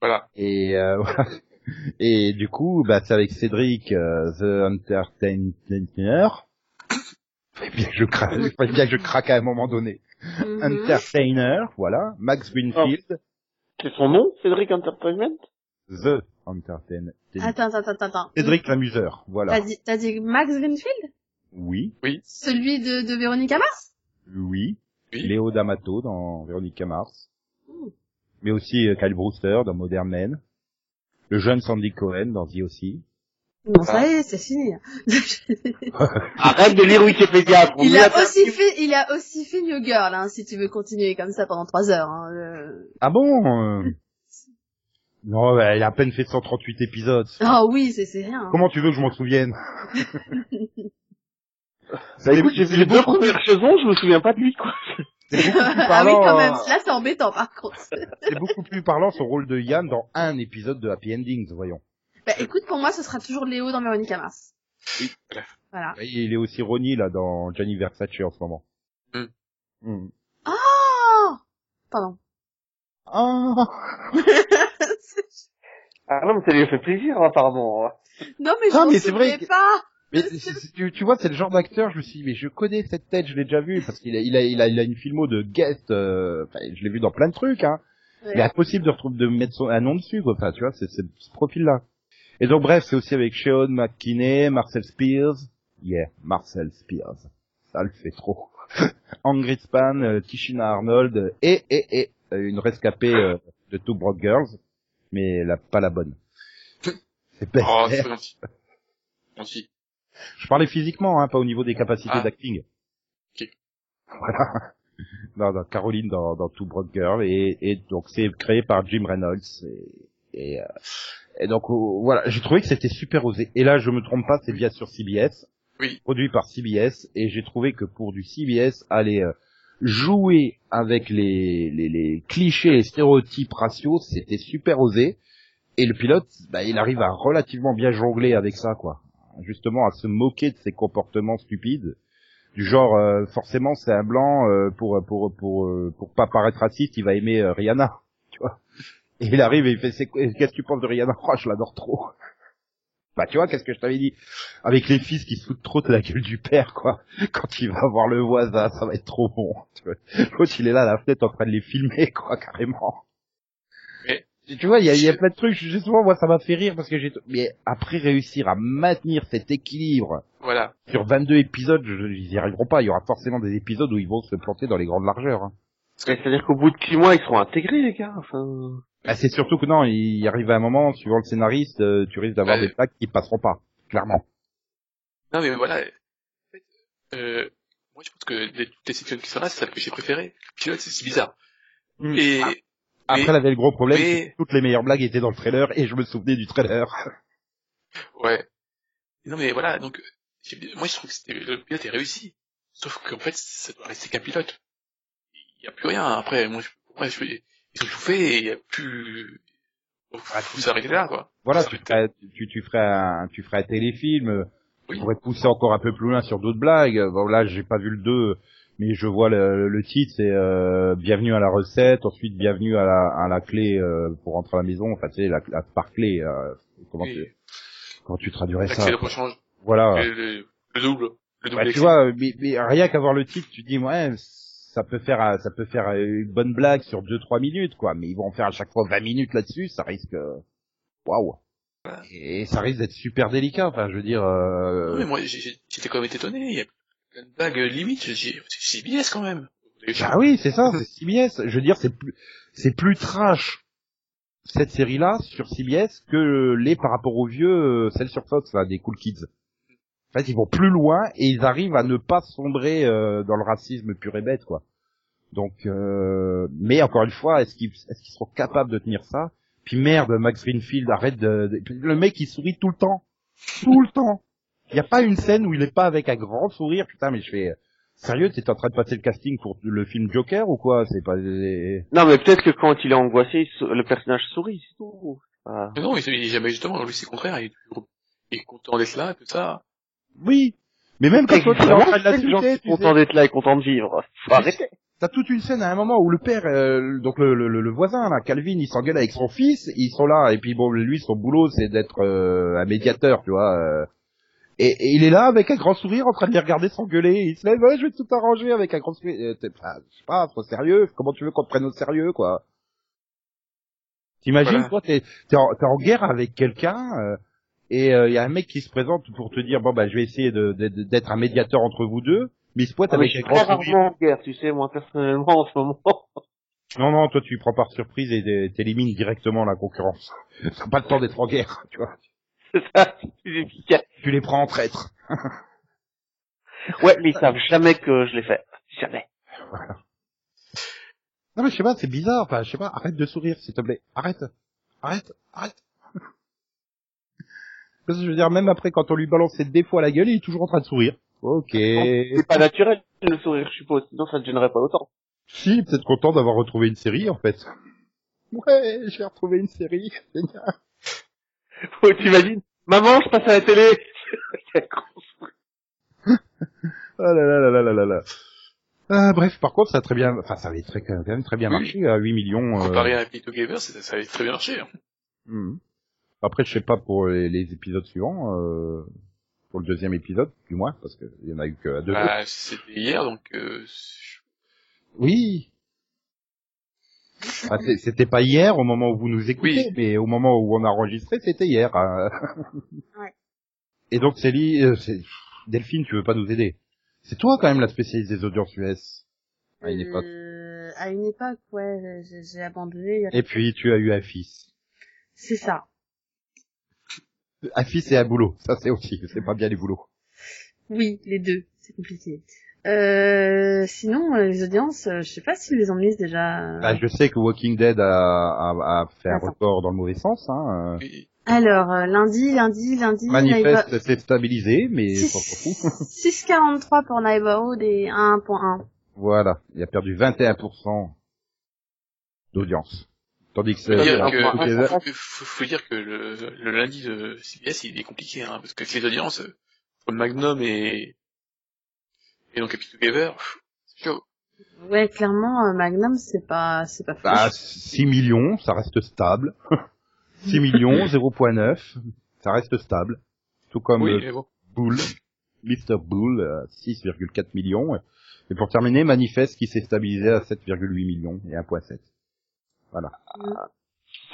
Speaker 3: Voilà.
Speaker 1: Et, euh, voilà. Et du coup, bah, c'est avec Cédric, euh, The Entertainer. Fallait bien que je craque, fallait bien que je craque à un moment donné.
Speaker 4: Mhm.
Speaker 1: Entertainer, voilà. Max Greenfield,
Speaker 2: C'est son nom, Cédric Entertainment?
Speaker 1: The Entertainer.
Speaker 4: Attends, attends, attends, attends.
Speaker 1: Cédric l'amuseur, voilà.
Speaker 4: T'as dit, t'as dit Max Greenfield
Speaker 1: Oui,
Speaker 4: Celui de, de Véronica Mars
Speaker 1: oui.
Speaker 3: Oui.
Speaker 1: Léo D'Amato dans Véronica Mars. Mais aussi euh, Kyle Brewster dans Modern Men. Le jeune Sandy Cohen dans The aussi.
Speaker 4: Non, ça y est, c'est fini.
Speaker 2: Arrête de lire Wikipédia.
Speaker 4: il a aussi fait, il a aussi fait New Girl, hein, si tu veux continuer comme ça pendant trois heures. Hein. euh.
Speaker 1: Ah bon euh? Non, bah, il a à peine fait 138 épisodes.
Speaker 4: Ah oui, c'est c'est rien. hein.
Speaker 1: Comment tu veux que je m'en souvienne?
Speaker 2: Bah écoute, j'ai vu les deux premières saisons, je me souviens pas de lui, quoi.
Speaker 1: C'est beaucoup plus
Speaker 4: ah oui,
Speaker 1: parlant,
Speaker 4: quand même.
Speaker 1: euh,
Speaker 4: Là, c'est embêtant, par contre.
Speaker 1: c'est beaucoup plus parlant son rôle de Yann dans un épisode de Happy Endings, voyons.
Speaker 4: bah, écoute, pour moi, ce sera toujours Léo dans Véronica Mars.
Speaker 3: Oui, voilà.
Speaker 1: Il est aussi Ronnie là dans Gianni Versace en ce moment.
Speaker 3: Hmm.
Speaker 1: Hmm.
Speaker 4: Oh Pardon.
Speaker 1: Ah
Speaker 2: Ah non, mais ça lui a fait plaisir, apparemment.
Speaker 4: non, mais je
Speaker 1: Non,
Speaker 4: m'en
Speaker 1: mais c'est vrai
Speaker 4: souvenais
Speaker 1: que-
Speaker 4: pas.
Speaker 1: Mais tu, tu vois, c'est le genre d'acteur, je me suis dit, mais je connais cette tête, je l'ai déjà vu, parce qu'il a, il a, il a, il a une filmo de guest, euh, je l'ai vu dans plein de trucs, hein.
Speaker 4: Ouais.
Speaker 1: Mais impossible de retrouver, de mettre son, un nom dessus, quoi. Enfin, tu vois, c'est c'est ce profil-là. Et donc, bref, c'est aussi avec Sean McKinney, Marcel Spears. Yeah, Marcel Spears. Ça le fait trop. Angry Span, euh, Tishina Arnold, euh, et, et, et, euh, une rescapée euh, de Two Broke Girls, mais la, pas la bonne. C'est bête.
Speaker 3: Oh, c'est gentil. Gentil.
Speaker 1: Je parlais physiquement, hein, pas au niveau des capacités
Speaker 3: Ah.
Speaker 1: d'acting.
Speaker 3: Ok.
Speaker 1: Voilà. Non, non, Caroline dans, dans Two Broke Girl et, et donc c'est créé par Jim Reynolds et, et, euh, et donc euh, voilà, j'ai trouvé que c'était super osé. Et là, je me trompe pas, c'est bien sur CBS,
Speaker 3: Oui.
Speaker 1: produit par CBS et j'ai trouvé que pour du CBS, aller euh, jouer avec les, les, les clichés, les stéréotypes raciaux, c'était super osé. Et le pilote, bah, il arrive à relativement bien jongler avec ça, quoi. Justement, à se moquer de ses comportements stupides. Du genre, euh, forcément, c'est un blanc, euh, pour, pour, pour, euh, pour pas paraître raciste, il va aimer euh, Rihanna, tu vois. Et il arrive et il fait, qu'est-ce que tu penses de Rihanna? Oh, je l'adore trop. Bah, tu vois, qu'est-ce que je t'avais dit? Avec les fils qui se foutent trop de la gueule du père, quoi. Quand il va voir le voisin, ça va être trop bon. L'autre, il est là à la fenêtre en train de les filmer, quoi, carrément. Tu vois, il y a, il y a plein de trucs, justement, moi, ça m'a fait rire parce que j'ai, mais après réussir à maintenir cet équilibre
Speaker 3: Voilà.
Speaker 1: sur 22 épisodes, je, ils y arriveront pas. Il y aura forcément des épisodes où ils vont se planter dans les grandes largeurs. Hein.
Speaker 2: C'est-à-dire qu'au bout de six mois, ils seront intégrés, les gars. Enfin...
Speaker 1: Bah, c'est surtout que non, il arrive à un moment, suivant le scénariste, euh, tu risques d'avoir
Speaker 3: Ouais.
Speaker 1: des plaques qui passeront pas, clairement.
Speaker 3: Non, mais voilà. En fait, euh, moi, je pense que de toutes les sections qui sont là, c'est celle que j'ai préférée. Pilote, c'est si bizarre.
Speaker 1: Mm.
Speaker 3: Et,
Speaker 1: Après, elle avait le gros problème,
Speaker 3: mais-
Speaker 1: c'est que toutes les meilleures blagues étaient dans le trailer et je me souvenais du trailer.
Speaker 3: ouais. Non, mais voilà, donc, moi, je trouve que c'était, le pilote est réussi. Sauf qu'en fait, ça doit rester qu'un pilote. Il n'y a plus rien. Après, moi, je, moi, je, ils ont tout fait et il n'y a plus, faut, faut s'arrêter là, quoi.
Speaker 1: Voilà, tu ferais, tu, tu ferais un, tu ferais un téléfilm, euh,
Speaker 3: Oui.
Speaker 1: tu pourrais pousser encore un peu plus loin sur d'autres blagues. Bon, là, j'ai pas vu le 2, mais je vois le, le titre, c'est euh, Bienvenue à la recette, ensuite Bienvenue à la, à la clé euh, pour rentrer à la maison, enfin, tu sais, la, la par clé, euh, comment,
Speaker 3: Oui.
Speaker 1: tu, comment tu traduirais ça
Speaker 3: L'accès de.
Speaker 1: Voilà.
Speaker 3: Le, le, le double. Le double
Speaker 1: Bah, tu vois, mais, mais rien qu'à voir le titre, tu te dis, ouais, ça peut faire, un- ça peut faire une bonne blague sur 2-3 minutes, quoi. Mais ils vont en faire à chaque fois 20 minutes là-dessus, ça risque, euh, waouh. Et ça risque d'être super délicat. Enfin, je veux dire,
Speaker 3: Non,
Speaker 1: euh,
Speaker 3: mais moi, j'étais quand même étonné. Il y a plein de blagues euh, limite. C'est CBS quand même.
Speaker 1: ah oui, c'est ça, c'est CBS. Je veux dire, c'est plus, c'est plus trash cette série-là sur CBS que les par rapport aux vieux, euh, celle sur Fox, là, des Cool Kids. En fait, ils vont plus loin et ils arrivent à ne pas sombrer euh, dans le racisme pur et bête, quoi. Donc, euh, mais encore une fois, est-ce qu'ils est-ce qu'ils seront capables de tenir ça? Puis merde, Max Greenfield, arrête de- le mec il sourit tout le temps, tout le temps. Il n'y a pas une scène où il est pas avec un grand sourire. Putain, mais je fais sérieux, t'es en train de passer le casting pour le film Joker ou quoi? C'est pas
Speaker 2: Non, mais peut-être que quand il est angoissé, il le personnage sourit, c'est tout.
Speaker 3: Mais non, il il est jamais justement, lui c'est le contraire, il est toujours, il est content d'être là, tout ça.
Speaker 1: Oui. Mais même quand toi tu es en train de
Speaker 2: sont
Speaker 1: tu sais,
Speaker 2: contents d'être là et contents de vivre. Faut arrêter.
Speaker 1: T'as toute une scène à un moment où le père, euh, donc le, le, le voisin là, Calvin, il s'engueule avec son fils, ils sont là et puis bon, lui son boulot c'est d'être euh, un médiateur, tu vois. euh, et, et il est là avec un grand sourire en train de les regarder s'engueuler. Il se lève, ouais, je vais tout arranger avec un grand sourire. Euh, enfin, je sais pas, trop sérieux. Comment tu veux qu'on te prenne au sérieux, quoi? T'imagines,
Speaker 3: Voilà.
Speaker 1: toi, t'es t'es en, en guerre avec quelqu'un euh, et il y a un mec qui se présente pour te dire bon bah je vais essayer de- de- de- d'être un médiateur entre vous deux, mais il se pointe
Speaker 2: Ah,
Speaker 1: avec un grand sourire.
Speaker 2: en guerre, tu sais, moi, personnellement, en ce moment.
Speaker 1: Non, non, toi tu prends par surprise et t'é- t'élimines directement la concurrence. T'as pas le temps d'être en guerre, tu vois.
Speaker 2: C'est ça, c'est plus efficace.
Speaker 1: Tu les prends en traître.
Speaker 2: Ouais, mais ils savent jamais que je l'ai fait. Jamais.
Speaker 1: Non mais je sais pas, c'est bizarre, enfin je sais pas, arrête de sourire s'il te plaît. Arrête. Arrête, arrête. Parce que je veux dire, même après quand on lui balance ses défauts à la gueule, il est toujours en train de sourire. Ok.
Speaker 2: C'est pas naturel le sourire, je suppose, sinon ça ne gênerait pas autant.
Speaker 1: Si, peut-être content d'avoir retrouvé une série en fait. Ouais, j'ai retrouvé une série, génial.
Speaker 2: Oh, t'imagines Maman, je passe à la télé
Speaker 1: Ah là là là là là là là. Ah, bref, par contre, ça a très bien, enfin, ça avait très, quand même très bien
Speaker 3: Oui.
Speaker 1: marché à 8 millions. euh,
Speaker 3: Comparé à Happy Together, ça, avait très bien marché. hein.
Speaker 1: mhm. Après, je sais pas pour les, les épisodes suivants, euh, pour le deuxième épisode, du moins, parce qu'il y en a eu que à deux.
Speaker 3: Bah, c'était hier, donc, euh, je-
Speaker 1: Oui. Ah, c'est- c'était pas hier au moment où vous nous écoutez,
Speaker 3: Oui.
Speaker 1: mais au moment où on a enregistré, c'était hier. hein.
Speaker 4: Ouais.
Speaker 1: Et donc, Célie, euh, c'est- Delphine, tu veux pas nous aider? C'est toi quand même la spécialiste des audiences US. À une époque.
Speaker 4: Euh, à une époque, ouais, j'ai j'ai abandonné.
Speaker 1: Et puis, tu as eu un fils.
Speaker 4: C'est ça.
Speaker 1: Un fils et un boulot. Ça, c'est aussi, c'est pas bien les boulots.
Speaker 4: Oui, les deux, c'est compliqué. Euh, sinon, euh, les audiences, euh, je sais pas s'ils les ont mises déjà.
Speaker 1: Bah, je sais que Walking Dead a, a, a fait un record dans le mauvais sens. Hein. euh.
Speaker 4: Alors, lundi, lundi, lundi,
Speaker 1: Manifeste s'est stabilisé, mais
Speaker 4: Six-
Speaker 1: on s'en fout.
Speaker 4: 6,43 pour Neighborhood et 1.1.
Speaker 1: Voilà, il a perdu 21% d'audience. Tandis que
Speaker 3: Faut dire que- faut, faut- faut dire que le, le lundi de CBS, il est compliqué, hein, parce que les audiences, entre Magnum et, et donc Happy Together, c'est chaud.
Speaker 4: Ouais, clairement, euh, Magnum, c'est pas, c'est pas fou.
Speaker 1: bah, 6 millions, ça reste stable. 6 millions, 0.9, ça reste stable. Tout comme
Speaker 3: oui,
Speaker 1: euh,
Speaker 3: bon.
Speaker 1: Bull, Mr. Bull, euh, 6,4 millions. Et pour terminer, Manifeste qui s'est stabilisé à 7,8 millions et 1.7.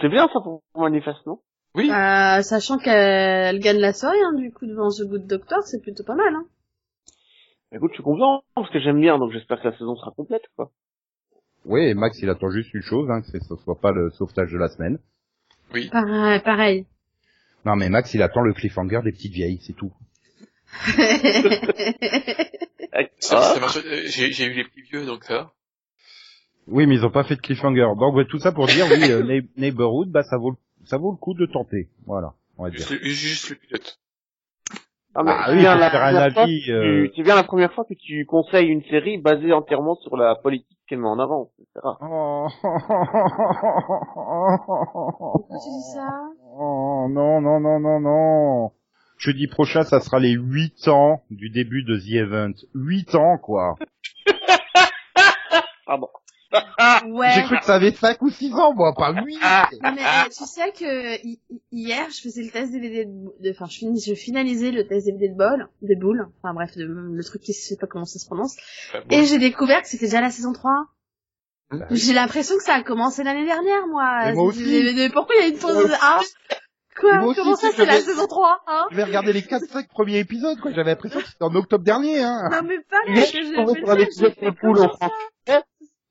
Speaker 2: C'est bien ça pour Manifeste, non?
Speaker 3: Oui,
Speaker 4: Euh, sachant qu'elle gagne la soirée, hein, du coup, devant The Good Doctor, c'est plutôt pas mal, hein.
Speaker 2: Écoute, je suis confiant, parce que j'aime bien, donc j'espère que la saison sera complète, quoi.
Speaker 1: Oui, et Max, il attend juste une chose, hein, que ce soit pas le sauvetage de la semaine.
Speaker 3: oui.
Speaker 4: Pareil, pareil.
Speaker 1: Non, mais Max, il attend le cliffhanger des petites vieilles, c'est tout.
Speaker 3: Ça,
Speaker 2: Ah.
Speaker 3: ça marche, j'ai j'ai eu les petits vieux, donc ça.
Speaker 1: Oui, mais ils ont pas fait de cliffhanger. Donc ouais, tout ça pour dire, oui, euh, Neigh- Neighborhood, bah ça vaut, le- ça vaut le coup de tenter. Voilà, on va dire.
Speaker 3: Juste, le- juste le pilote.
Speaker 2: Ah, mais
Speaker 1: Ah
Speaker 2: c'est
Speaker 1: oui,
Speaker 2: bien
Speaker 1: pour
Speaker 2: la
Speaker 1: faire un
Speaker 2: première fois
Speaker 1: avis,
Speaker 2: que
Speaker 1: euh,
Speaker 2: tu- C'est bien la première fois que tu conseilles une série basée entièrement sur la politique qu'elle met en avant, etc.
Speaker 1: Oh.
Speaker 4: Pourquoi tu dis ça?
Speaker 1: Oh, non, non, non, non, non. Jeudi prochain, ça sera les 8 ans du début de The Event. 8 ans, quoi.
Speaker 2: Pardon.
Speaker 4: Ouais.
Speaker 1: J'ai cru que ça avait 5 ou 6 ans, moi, pas 8.
Speaker 4: Non, mais euh, tu sais que hi- hi- hier, je faisais le test DVD de, de- enfin, je, finis, je finalisais le test DVD de bol, de boule, enfin bref, de, le truc qui je sais pas comment ça se prononce, et j'ai découvert que c'était déjà la saison 3.
Speaker 1: Bah
Speaker 4: J'ai l'impression que ça a commencé l'année dernière, moi.
Speaker 1: Moi aussi.
Speaker 4: mais- pourquoi il y a une pause de... Ah Quoi
Speaker 1: Moi aussi,
Speaker 4: Comment ça,
Speaker 1: c'est
Speaker 4: la saison 3, hein
Speaker 1: Je vais regarder les 4-5 premiers épisodes, quoi. J'avais l'impression que c'était en octobre dernier, hein.
Speaker 4: Non, mais pas
Speaker 2: Mais
Speaker 4: là,
Speaker 2: je
Speaker 4: que j'ai fait fait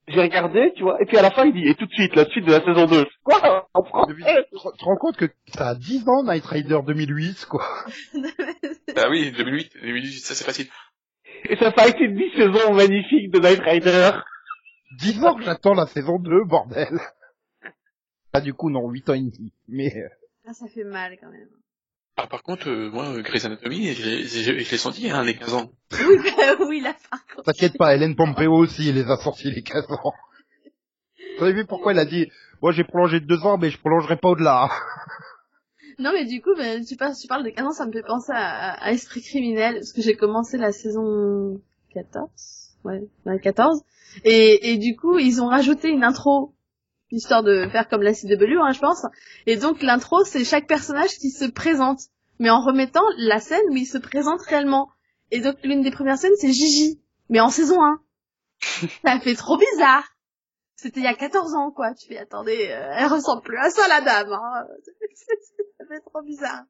Speaker 2: J'ai regardé, tu vois, et puis à la fin il dit, et tout de suite, la suite de la saison 2. Quoi En
Speaker 1: Tu te rends compte que ça a 10 ans, Night Rider 2008, quoi.
Speaker 3: Bah oui, 2008, 2008, ça c'est facile.
Speaker 2: Et ça pas été 10 saisons magnifiques de Night Rider.
Speaker 1: 10 ans que j'attends la saison 2, bordel. Ah, du coup, non, 8 ans et demi. Mais, euh,
Speaker 4: Ah, ça fait mal, quand même.
Speaker 3: Ah, par contre, euh, moi, euh, Grey's Anatomy, je l'ai- je je l'ai senti, hein, les 15 ans.
Speaker 4: Oui, bah, oui, là, par contre.
Speaker 1: t'inquiète pas, Hélène Pompeo aussi, il les a sortis les 15 ans. Vous avez vu pourquoi il a dit, moi j'ai prolongé de deux ans, mais je prolongerai pas au-delà.
Speaker 4: Non mais du coup, ben, tu, parles, tu parles de 15 ans, ça me fait penser à, à Esprit criminel, parce que j'ai commencé la saison 14, ouais, ouais 14, et, et du coup, ils ont rajouté une intro, histoire de faire comme la CW, hein, je pense, et donc l'intro, c'est chaque personnage qui se présente, mais en remettant la scène où il se présente réellement. Et donc l'une des premières scènes, c'est Gigi, mais en saison 1. ça fait trop bizarre. C'était il y a 14 ans, quoi. Tu fais, attendez, euh, elle ressemble plus à ça, la dame. Hein. ça fait trop bizarre.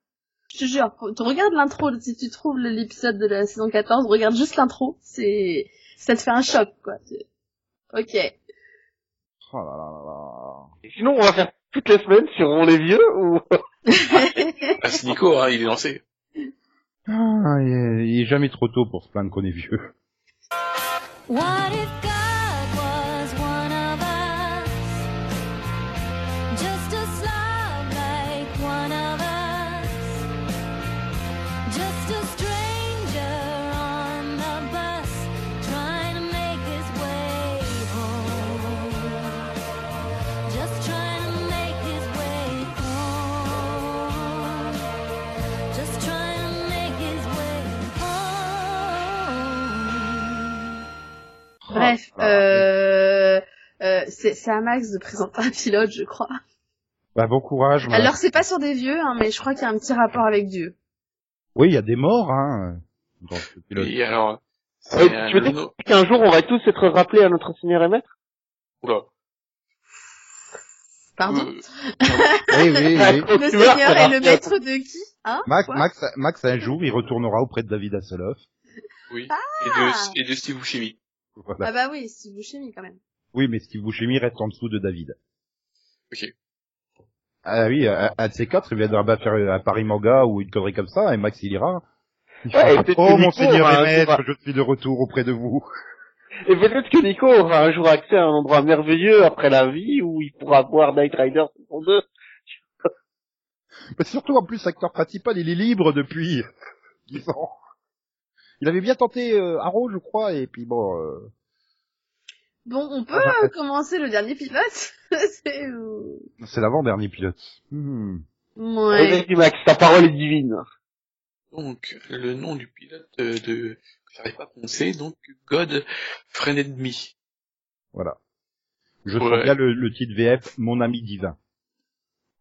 Speaker 4: Je te jure, tu regardes l'intro, si tu trouves l'épisode de la saison 14, regarde juste l'intro, c'est, ça te fait un choc, quoi. Ok.
Speaker 1: Oh là là là là.
Speaker 2: Et Sinon, on va faire toutes les semaines sur On les vieux ou...
Speaker 3: Ah, c'est Nico, hein, il est lancé.
Speaker 1: Ah, il est- il est jamais trop tôt pour se plaindre qu'on est vieux.
Speaker 5: What if God
Speaker 4: Bref,
Speaker 1: Ah,
Speaker 4: euh, euh, c'est c'est à Max de présenter un pilote, je crois.
Speaker 1: Bah, bon courage. Max.
Speaker 4: Alors c'est pas sur des vieux, hein, mais je crois qu'il y a un petit rapport avec Dieu.
Speaker 1: Oui, il y a des morts, hein. Dans ce pilote.
Speaker 3: Et alors, un
Speaker 2: tu veux dire
Speaker 3: no-
Speaker 2: qu'un jour, on va tous être rappelés à notre Seigneur et Maître
Speaker 3: Oula.
Speaker 4: Pardon.
Speaker 3: Euh,
Speaker 1: Oui, oui, oui.
Speaker 2: Quand
Speaker 4: Le Seigneur est
Speaker 2: va.
Speaker 4: le maître de qui Hein?
Speaker 1: Max,
Speaker 4: Quoi?
Speaker 1: Max, Max, un jour, il retournera auprès de David Hasselhoff.
Speaker 3: oui.
Speaker 4: Ah.
Speaker 3: Et de, et de Steve Buscemi.
Speaker 1: Voilà.
Speaker 4: Ah bah oui, Steve Buscemi quand même.
Speaker 1: Oui, mais Steve Buscemi reste en dessous de David.
Speaker 3: Ok.
Speaker 1: Ah oui, un, de ces quatre, il viendra faire un Paris Manga ou une connerie comme ça, et Max, il ira. Il
Speaker 2: Ouais,
Speaker 1: fera,
Speaker 2: et
Speaker 1: oh,
Speaker 2: que
Speaker 1: mon
Speaker 2: Nico
Speaker 1: seigneur
Speaker 2: aura
Speaker 1: et maître, je suis de retour auprès de vous.
Speaker 2: Et peut-être que Nico aura un jour accès à un endroit merveilleux après la vie où il pourra voir Night Rider saison 2.
Speaker 1: Mais surtout, en plus, l'acteur principal, il est libre depuis 10 ans. Il avait bien tenté euh, Arrow, je crois, et puis bon... euh,
Speaker 4: Bon, on peut
Speaker 1: Ah,
Speaker 4: euh, commencer le dernier pilote C'est... euh,
Speaker 1: C'est l'avant-dernier pilote. Hmm.
Speaker 4: Ouais.
Speaker 2: Vas-y Max, ta parole est divine.
Speaker 3: Donc, le nom du pilote de, de que j'arrive pas à prononcer, donc God Friend Me.
Speaker 1: Voilà. Je
Speaker 3: Ouais.
Speaker 1: sens bien le, le titre VF, Mon ami divin.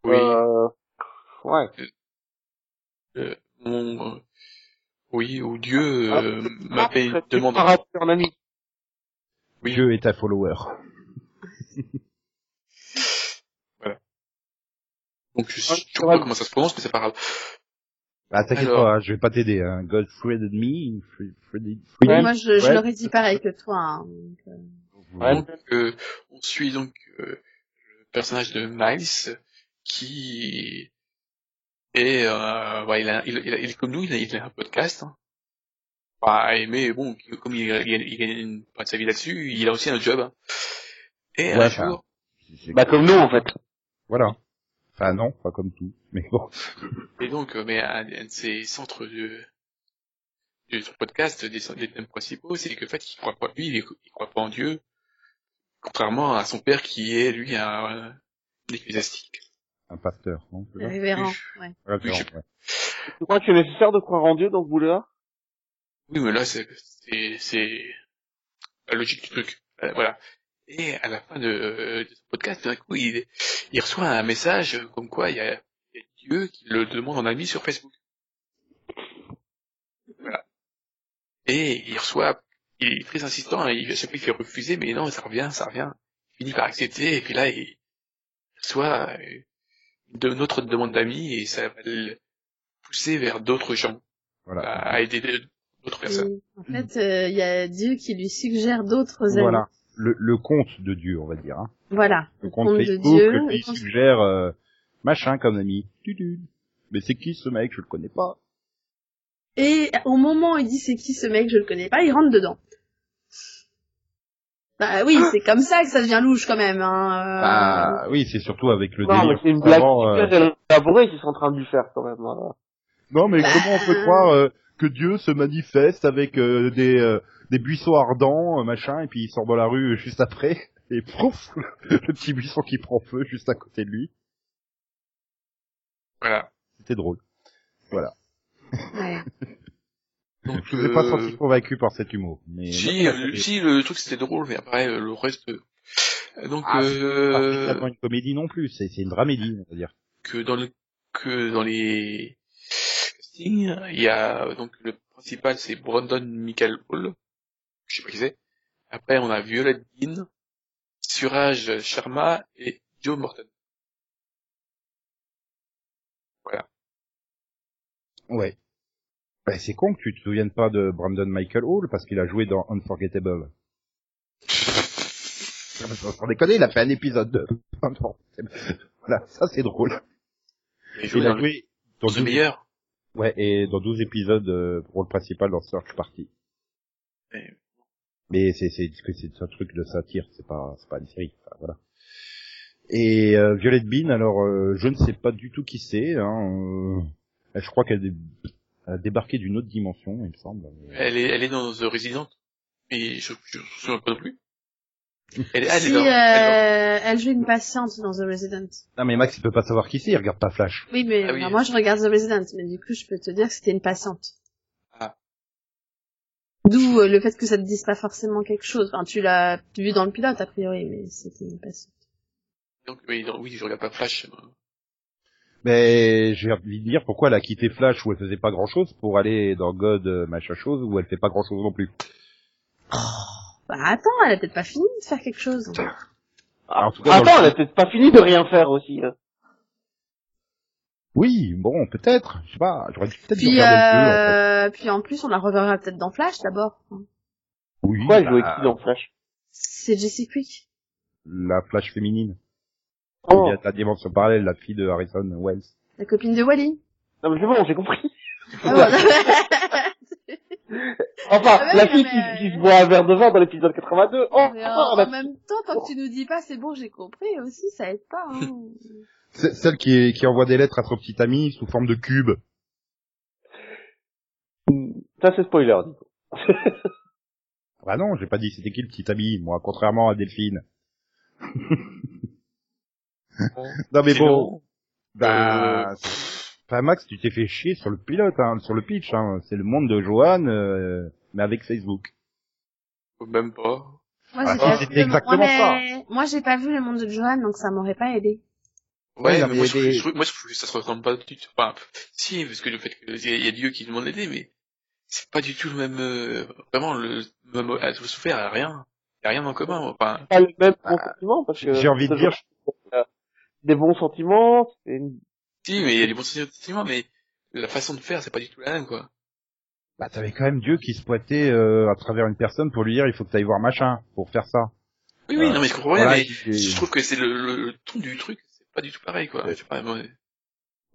Speaker 3: Oui.
Speaker 2: Euh... Ouais.
Speaker 3: Euh, mon, euh, oui, ou Dieu
Speaker 2: Ah,
Speaker 3: euh, m'appelle,
Speaker 2: Tu
Speaker 3: demande.
Speaker 2: feras un ami.
Speaker 3: Oui.
Speaker 1: Dieu est un follower.
Speaker 3: Donc je sais
Speaker 2: Ah,
Speaker 3: je sais pas comment ça se prononce, mais c'est pas grave.
Speaker 1: Ah, t'inquiète
Speaker 3: Alors.
Speaker 1: pas, hein, je vais pas t'aider, hein. God friended me, Fre- Freddy,
Speaker 2: Ouais.
Speaker 1: Freddy.
Speaker 4: Moi, je, je
Speaker 1: Ouais.
Speaker 4: l'aurais dit pareil que toi. hein, donc, euh.
Speaker 2: Ouais.
Speaker 3: Donc, euh, on suit donc euh, le personnage de Miles qui est, euh, bah, il, a, il, il, a- il est comme nous, il a, il a un podcast. Hein. Bah, et- mais bon, comme il, il, il gagne une de sa vie là-dessus, il a aussi un job. hein. Et
Speaker 1: Ouais,
Speaker 3: un
Speaker 1: enfin,
Speaker 3: jour,
Speaker 2: Bah comme nous en fait.
Speaker 1: Voilà. Enfin non, pas comme tout, mais bon.
Speaker 3: et donc, euh, mais un, un de ses centres de, de son podcast, des, des thèmes principaux, c'est que en fait, il croit pas, lui, il, il croit pas en Dieu, contrairement à son père qui est lui un, un ecclésiastique.
Speaker 1: Un pasteur, non
Speaker 4: Révérend,
Speaker 3: Oui.
Speaker 4: ouais.
Speaker 1: Révérend,
Speaker 3: Oui, je-
Speaker 1: ouais.
Speaker 2: Tu crois que c'est nécessaire de croire en Dieu dans ce boulot-là?
Speaker 3: Oui, mais là, c'est, la logique du truc. Euh, voilà. Et à la fin de, euh, de ce podcast, d'un coup, il, il reçoit un message comme quoi il y a, il y a Dieu qui le demande en ami sur Facebook. Voilà. Et il reçoit, il est très insistant, et il, à chaque fois il fait refuser, mais non, ça revient, ça revient. Il finit par accepter, et puis là, il reçoit euh, de notre demande d'amis, et ça va le pousser vers d'autres gens,
Speaker 1: Voilà.
Speaker 3: à aider d'autres personnes.
Speaker 4: Et, en fait, euh, il y a Dieu qui lui suggère d'autres amis.
Speaker 1: Voilà. Le, le compte de Dieu, on va dire. Hein.
Speaker 4: Voilà.
Speaker 1: Le compte
Speaker 4: compte de
Speaker 1: Facebook
Speaker 4: Dieu,
Speaker 1: qui
Speaker 4: le compte-
Speaker 1: suggère euh, machin comme ami. Mais c'est qui ce mec? Je le connais pas.
Speaker 4: Et au moment où il dit c'est qui ce mec, je le connais pas, il rentre dedans. Bah oui, c'est comme ça que ça devient louche quand même. Hein. euh.
Speaker 1: Bah oui, c'est surtout avec le
Speaker 2: Non,
Speaker 1: délire.
Speaker 2: c'est une blague
Speaker 1: euh,
Speaker 2: élaborée qu'ils sont en train de lui faire quand même. hein.
Speaker 1: Non, mais
Speaker 4: Bah.
Speaker 1: comment on peut croire euh, que Dieu se manifeste avec euh, des, euh, des buissons ardents, euh, machin, et puis il sort dans la rue juste après Et prouf, le petit buisson qui prend feu juste à côté de lui.
Speaker 3: Voilà.
Speaker 1: C'était drôle.
Speaker 4: Ouais.
Speaker 3: Donc,
Speaker 1: Je vous ai pas
Speaker 3: euh,
Speaker 1: senti convaincu par cet humour. Mais
Speaker 3: Si, euh, si, le truc c'était drôle, mais après, euh, le reste... euh, Donc,
Speaker 1: Ah, c'est pas
Speaker 3: euh,
Speaker 1: une comédie non plus, c'est une dramédie, on va dire.
Speaker 3: que dans le que dans les castings, il y a donc le principal c'est Brandon Michael Hall, je sais pas qui c'est. Après on a Violet Dean, Suraj Sharma et Joe Morton. Voilà.
Speaker 1: Ouais. Bah, c'est con que tu te souviennes pas de Brandon Michael Hall parce qu'il a joué dans Unforgettable. Sans déconner, il a fait un épisode de Unforgettable. Voilà, ça c'est drôle.
Speaker 3: Il a joué
Speaker 1: Il a
Speaker 3: dans le,
Speaker 1: joué dans
Speaker 3: dans le
Speaker 1: 12,
Speaker 3: meilleur.
Speaker 1: ouais, et dans 12 épisodes euh, rôle principal dans Search Party.
Speaker 3: Et-
Speaker 1: Mais c'est c'est c'est c'est un truc de satire, c'est pas c'est pas une série, enfin, voilà. Et euh, Violette Bean, alors euh, je ne sais pas du tout qui c'est. Hein, euh, je crois qu'elle débarqué d'une autre dimension, il me semble.
Speaker 3: Elle est elle est dans The Resident. Et je je me souviens pas non plus. Elle, est- elle
Speaker 4: Si,
Speaker 3: est dans,
Speaker 4: euh,
Speaker 3: elle
Speaker 4: elle joue une patiente dans The Resident.
Speaker 1: Non mais Max, il peut pas savoir qui c'est, il regarde pas Flash.
Speaker 4: Oui, mais
Speaker 3: Ah oui.
Speaker 4: moi je regarde The Resident, mais du coup je peux te dire que c'était une patiente.
Speaker 3: Ah.
Speaker 4: D'où euh, le fait que ça te dise pas forcément quelque chose. Enfin, tu l'as vu dans le pilote a priori, mais c'était une patiente.
Speaker 3: donc oui, dans- oui, je regarde pas Flash. euh,
Speaker 1: Mais j'ai envie de dire pourquoi elle a quitté Flash où elle faisait pas grand chose pour aller dans God euh, machin chose où elle fait pas grand chose non plus?
Speaker 4: Bah attends, elle a peut-être pas fini de faire quelque chose.
Speaker 1: Ah, en tout cas, dans
Speaker 2: Attends,
Speaker 1: le-
Speaker 2: elle a peut-être pas fini de rien faire aussi. hein.
Speaker 1: Oui, bon, peut-être, je sais pas, j'aurais dû peut-être dû
Speaker 4: Puis,
Speaker 1: deux, en fait.
Speaker 4: euh, puis en plus on la reverra peut-être dans Flash d'abord.
Speaker 1: Oui,
Speaker 2: Pourquoi
Speaker 1: bah,
Speaker 2: jouait qui dans Flash?
Speaker 4: C'est Jessie Quick.
Speaker 1: la Flash féminine.
Speaker 2: Oh.
Speaker 1: Il y a la dimension parallèle, la fille de Harrison Wells.
Speaker 4: La copine de Wally.
Speaker 2: Non mais c'est bon, j'ai compris.
Speaker 4: Ah.
Speaker 2: Enfin,
Speaker 4: Ah ouais,
Speaker 2: la fille
Speaker 4: mais,
Speaker 2: qui, qui se boit un verre de vin dans l'épisode 82. Oh,
Speaker 4: Mais
Speaker 2: oh,
Speaker 4: en,
Speaker 2: la-
Speaker 4: en même temps, tant que tu nous dis pas c'est bon, j'ai compris aussi, ça aide pas. Hein.
Speaker 1: Celle qui, envoie des lettres à son petit ami sous forme de cube.
Speaker 2: Ça c'est spoiler. du coup.
Speaker 1: Ah bah non, j'ai pas dit c'était qui le petit ami, moi, contrairement à Delphine. Non mais bon, bah,
Speaker 3: euh,
Speaker 1: enfin Max, tu t'es fait chier sur le pilote, hein, sur le pitch, hein. c'est le monde de Johan, euh, mais avec Facebook.
Speaker 3: même pas.
Speaker 4: Moi,
Speaker 1: Ah,
Speaker 4: j'ai
Speaker 1: si,
Speaker 4: pas
Speaker 1: c'était
Speaker 4: vu le-
Speaker 1: exactement
Speaker 4: ouais, mais Moi, j'ai pas vu le monde de Johan, donc ça m'aurait pas aidé.
Speaker 3: Ouais, mais moi, je, je trouve- moi, je trouve que ça se ressemble pas du tout. Enfin, si, parce que le fait qu'il y a Dieu qui demande d'aider, mais c'est pas du tout le même, euh, vraiment, le même à tout souffert, y a rien. Y a rien en commun, enfin.
Speaker 2: Pas le même bon sentiment parce que
Speaker 1: J'ai envie de dire,
Speaker 2: des bons sentiments. c'est une-
Speaker 3: Si, mais il y a des bons sentiments, mais la façon de faire, c'est pas du tout la même, quoi.
Speaker 1: bah t'avais quand même Dieu qui se pointait euh, à travers une personne pour lui dire il faut que t'ailles voir machin pour faire ça.
Speaker 3: Oui, oui,
Speaker 1: Euh,
Speaker 3: non, mais je comprends rien,
Speaker 1: voilà,
Speaker 3: mais je trouve que c'est le, le, le ton du truc, c'est pas du tout pareil, quoi. Je sais pas, moi,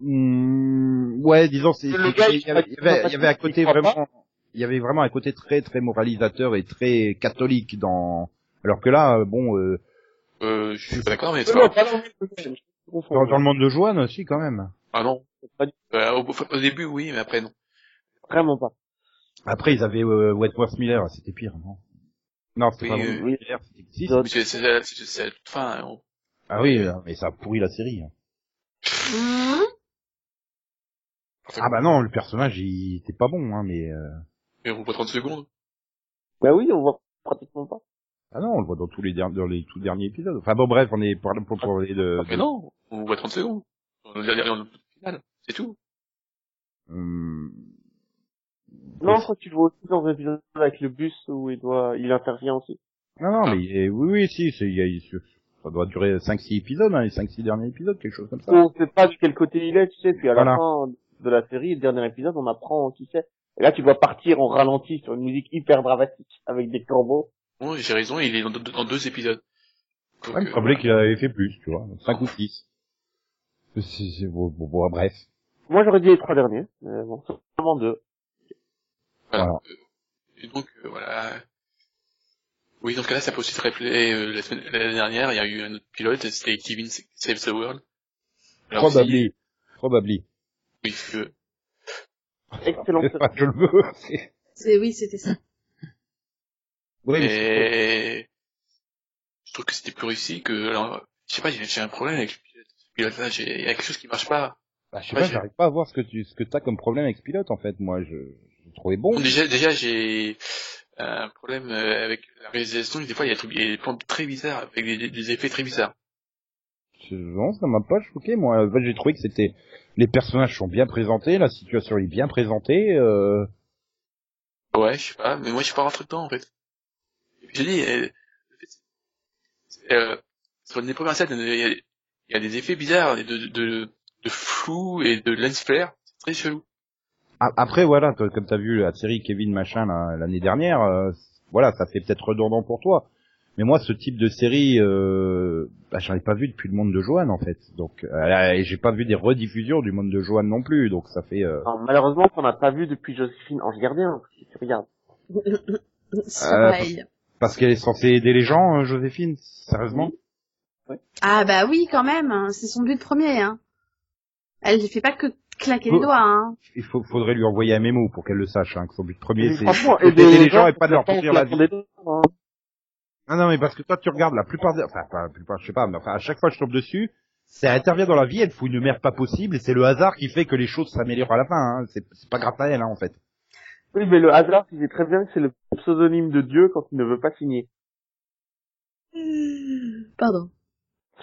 Speaker 1: Hmm, ouais, disons, c'est,
Speaker 2: Le
Speaker 1: c'est-
Speaker 2: gars,
Speaker 1: il y avait, il y avait, il y avait un côté vraiment, il y avait vraiment un côté très très moralisateur et très catholique dans, alors que là, bon, euh,
Speaker 3: euh, je suis pas d'accord, mais c'est pas
Speaker 2: non, pas dans
Speaker 1: dans, dans le monde de Joanne aussi quand même.
Speaker 3: Ah non.
Speaker 2: Pas du-
Speaker 3: Euh, au, au début, oui, mais après, non.
Speaker 2: Vraiment pas.
Speaker 1: Après, ils avaient euh, Wentworth Miller, c'était pire, non? Non, c'était
Speaker 3: Oui,
Speaker 1: pas
Speaker 3: euh,
Speaker 2: oui.
Speaker 1: Miller, c'était si,
Speaker 3: c'est, fin, hein, on-
Speaker 1: Ah oui, euh, mais ça a pourri la série. hein.
Speaker 4: Hum,
Speaker 1: Ah bah non, le personnage, il était pas bon, hein, mais euh...
Speaker 3: mais on voit 30 secondes.
Speaker 2: Bah oui, on voit pratiquement pas.
Speaker 1: Ah non, on le voit dans tous les derniers, dans les tout derniers épisodes. Enfin bon, bref, on est pour pour parler de,
Speaker 3: Mais non, on voit 30 secondes. On le dernier- on le final, c'est tout.
Speaker 1: Hum,
Speaker 2: Non, je crois que tu le vois aussi dans un épisode avec le bus où il doit, il intervient aussi.
Speaker 1: Non, non,
Speaker 3: Ah.
Speaker 1: mais il est- oui, oui, si, c'est, il y a- il- ça doit durer 5-6 épisodes, hein, les 5-6 derniers épisodes, quelque chose comme ça.
Speaker 2: On sait pas de quel côté il est, tu sais, puis à
Speaker 1: Voilà.
Speaker 2: la fin de la série, le dernier épisode, on apprend qui c'est. Et là, tu dois partir en ralenti sur une musique hyper dramatique avec des corbeaux.
Speaker 3: Bon, j'ai raison, il est dans, dans deux épisodes. Donc,
Speaker 1: Ouais, il me
Speaker 3: euh,
Speaker 1: semblait qu'il avait fait plus, tu vois, 5 ou 6. C'est, c'est, bon, bon, bon, bref.
Speaker 2: Moi, j'aurais dit les trois derniers, mais bon, seulement deux.
Speaker 3: voilà.
Speaker 1: voilà.
Speaker 3: Euh, Et donc, euh, voilà. Oui, dans ce cas-là, ça peut aussi se rappeler, euh, la semaine, l'année dernière, il y a eu un autre pilote, c'était Kevin Save the World. Alors, aussi,
Speaker 1: Probably. Probably.
Speaker 3: Oui, que,
Speaker 2: Excellent.
Speaker 1: Je le veux. c'est
Speaker 4: oui, c'était ça.
Speaker 1: Oui, mais
Speaker 3: je trouve que c'était plus réussi que, alors, je sais pas, j'ai un problème avec le j'ai, il y a quelque chose qui marche pas.
Speaker 1: Bah, je sais
Speaker 3: Ouais,
Speaker 1: pas, j'arrive pas à voir ce que tu, ce que t'as comme problème avec ce pilote, en fait. Moi, je, je trouvais bon.
Speaker 3: Bon, déjà, déjà, j'ai un problème euh, avec la réalisation. Des fois, il y a des plans très bizarres, avec des, effets très bizarres.
Speaker 1: Non, ça m'a pas choqué, moi. En fait, j'ai trouvé que c'était, les personnages sont bien présentés, la situation est bien présentée, euh,
Speaker 3: Ouais, je sais pas, mais moi, je suis pas rentré dedans, en fait. J'ai dit, euh, euh, sur les premières scènes, il y a, il y a des effets bizarres, de, de, de, de flou et de lens flare. C'est très chelou.
Speaker 1: Après, voilà, toi, comme t'as vu la série Kevin machin là, l'année dernière, euh, voilà, ça fait peut-être redondant pour toi. Mais moi, ce type de série, euh, bah, j'en ai pas vu depuis le monde de Joanne, en fait. Donc, euh, et j'ai pas vu des rediffusions du monde de Joanne non plus. Donc, ça fait. euh,
Speaker 2: Alors, malheureusement, qu'on n'a pas vu depuis Joséphine Ange Gardien, si tu regardes.
Speaker 4: C'est
Speaker 1: Euh,
Speaker 4: pareil.
Speaker 1: Parce qu'elle est censée aider les gens, euh, Joséphine. Sérieusement.
Speaker 4: Ah bah oui, quand même. hein, C'est son but premier. Hein. Elle ne fait pas que claquer les doigts. Hein.
Speaker 1: Il faut, faudrait lui envoyer un mémo pour qu'elle le sache. Hein, que son but premier, c'est
Speaker 2: aider
Speaker 1: les gens et pas de leur pourrir la vie.
Speaker 2: des dents, hein.
Speaker 1: Non, non, mais parce que toi, tu regardes la plupart des, enfin, pas la plupart, je sais pas, mais enfin, à chaque fois que je tombe dessus, ça intervient dans la vie, elle fout une merde pas possible, et c'est le hasard qui fait que les choses s'améliorent à la fin, hein. C'est, c'est pas grâce à elle, hein, en fait.
Speaker 2: Oui, mais le hasard, tu sais très bien que c'est le pseudonyme de Dieu quand il ne veut pas signer.
Speaker 4: Pardon.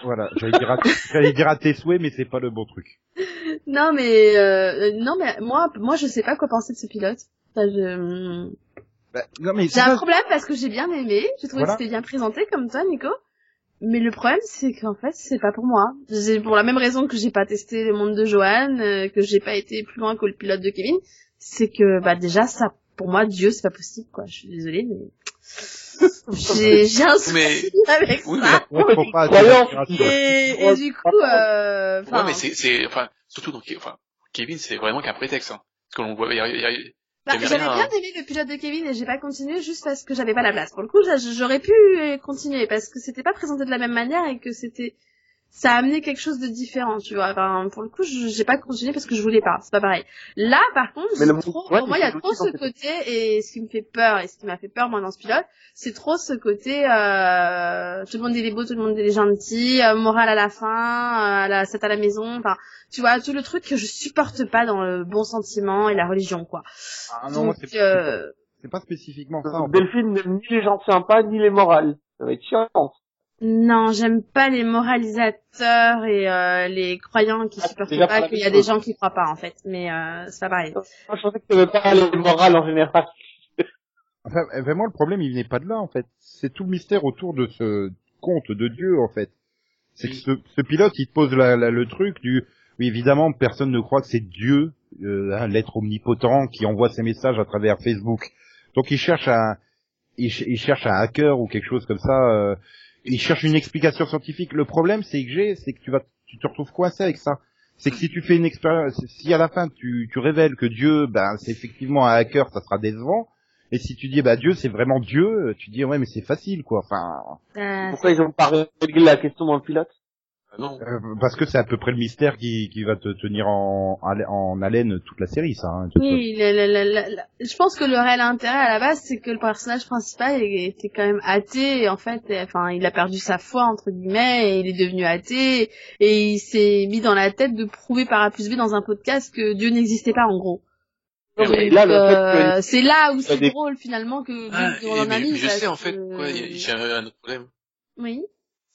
Speaker 1: Voilà, j'allais dire à, j'allais dire à tes souhaits, mais c'est pas le bon truc.
Speaker 4: Non mais euh, non mais moi moi je sais pas quoi penser de ce pilote. Enfin, je...
Speaker 1: Bah, non, mais
Speaker 4: J'ai un
Speaker 1: pas-
Speaker 4: problème parce que j'ai bien aimé. J'ai trouvé
Speaker 1: Voilà.
Speaker 4: que c'était bien présenté comme toi, Nico. Mais le problème, c'est qu'en fait, c'est pas pour moi. C'est pour la même raison que j'ai pas testé le monde de Johan, euh, que j'ai pas été plus loin que le pilote de Kevin. C'est que, bah, déjà, ça, pour moi, Dieu, c'est pas possible, quoi. Je suis désolée, mais j'ai, j'ai un souci
Speaker 3: Mais-
Speaker 4: avec
Speaker 3: Oui,
Speaker 4: ça.
Speaker 1: Ouais, faut pas
Speaker 4: Et, et du coup, euh,
Speaker 3: Ouais,
Speaker 4: enfin,
Speaker 3: mais c'est, c'est, enfin, surtout dans, Ke- enfin, Kevin, c'est vraiment qu'un prétexte, hein. Parce qu'on voit, il y a- il y a-
Speaker 4: Bah, j'avais bien
Speaker 3: hein.
Speaker 4: aimé le pilote de Kevin et j'ai pas continué juste parce que j'avais pas la place. Pour le coup, j'a- j'aurais pu continuer parce que c'était pas présenté de la même manière et que c'était ça a amené quelque chose de différent, tu vois. Enfin, pour le coup, je- j'ai pas continué parce que je voulais pas. C'est pas pareil. Là, par contre,
Speaker 2: le
Speaker 4: trop,
Speaker 2: ouais,
Speaker 4: pour moi, il y a trop ce côté et ce qui me fait peur et ce qui m'a fait peur moi dans ce pilote, c'est trop ce côté euh, tout le monde est beau, tout le monde est gentil, euh, morale à la fin, euh, à la, c'est à la maison. Enfin, tu vois, tout le truc que je supporte pas dans le bon sentiment et la religion, quoi.
Speaker 1: Ah, non, moi,
Speaker 4: Donc,
Speaker 1: c'est,
Speaker 4: euh,
Speaker 1: c'est pas spécifiquement ça, en fait.
Speaker 2: Delphine n'aime ni les gens sympas, ni les morales. Ça va être chiant.
Speaker 4: Non, j'aime pas les moralisateurs et euh, les croyants qui
Speaker 2: Ah,
Speaker 4: supportent pas
Speaker 2: pas
Speaker 4: qu'il y a des gens qui croient pas en fait, mais euh, c'est pas pareil.
Speaker 2: Moi, je pensais que tu n'aimais pas les morales en général.
Speaker 1: Enfin, vraiment, le problème, il venait pas de là, en fait. C'est tout le mystère autour de ce conte de Dieu, en fait. C'est que ce, ce pilote, il te pose la- la- le truc du... Oui, évidemment, personne ne croit que c'est Dieu, euh, un l'être omnipotent, qui envoie ses messages à travers Facebook. Donc, il cherche un... Il, ch- il cherche un hacker ou quelque chose comme ça. euh, il cherche une explication scientifique. Le problème, c'est que j'ai, c'est que tu vas, tu te retrouves coincé avec ça. C'est que si tu fais une expérience, si à la fin tu, tu révèles que Dieu, ben, c'est effectivement un hacker, ça sera décevant. Et si tu dis bah Dieu c'est vraiment Dieu, tu dis ouais mais c'est facile quoi. Enfin
Speaker 4: Euh,
Speaker 2: Pourquoi ils ont pas réglé la question dans le pilote?
Speaker 3: Non.
Speaker 1: euh, parce que c'est à peu près le mystère qui, qui va te tenir en, en, en haleine toute la série ça. Hein,
Speaker 4: oui, le- le- le- je pense que le réel intérêt à la base, c'est que le personnage principal était quand même athée et en fait, et, enfin, il a perdu sa foi entre guillemets et il est devenu athée et il s'est mis dans la tête de prouver par A plus B dans un podcast que Dieu n'existait pas en gros.
Speaker 2: Là,
Speaker 4: euh, c'est là où c'est
Speaker 2: des-
Speaker 4: drôle finalement que
Speaker 3: Ah, et-
Speaker 4: en a
Speaker 3: mais,
Speaker 4: mis.
Speaker 3: mais je sais, en fait,
Speaker 4: que-
Speaker 3: j'ai un autre problème.
Speaker 4: Oui.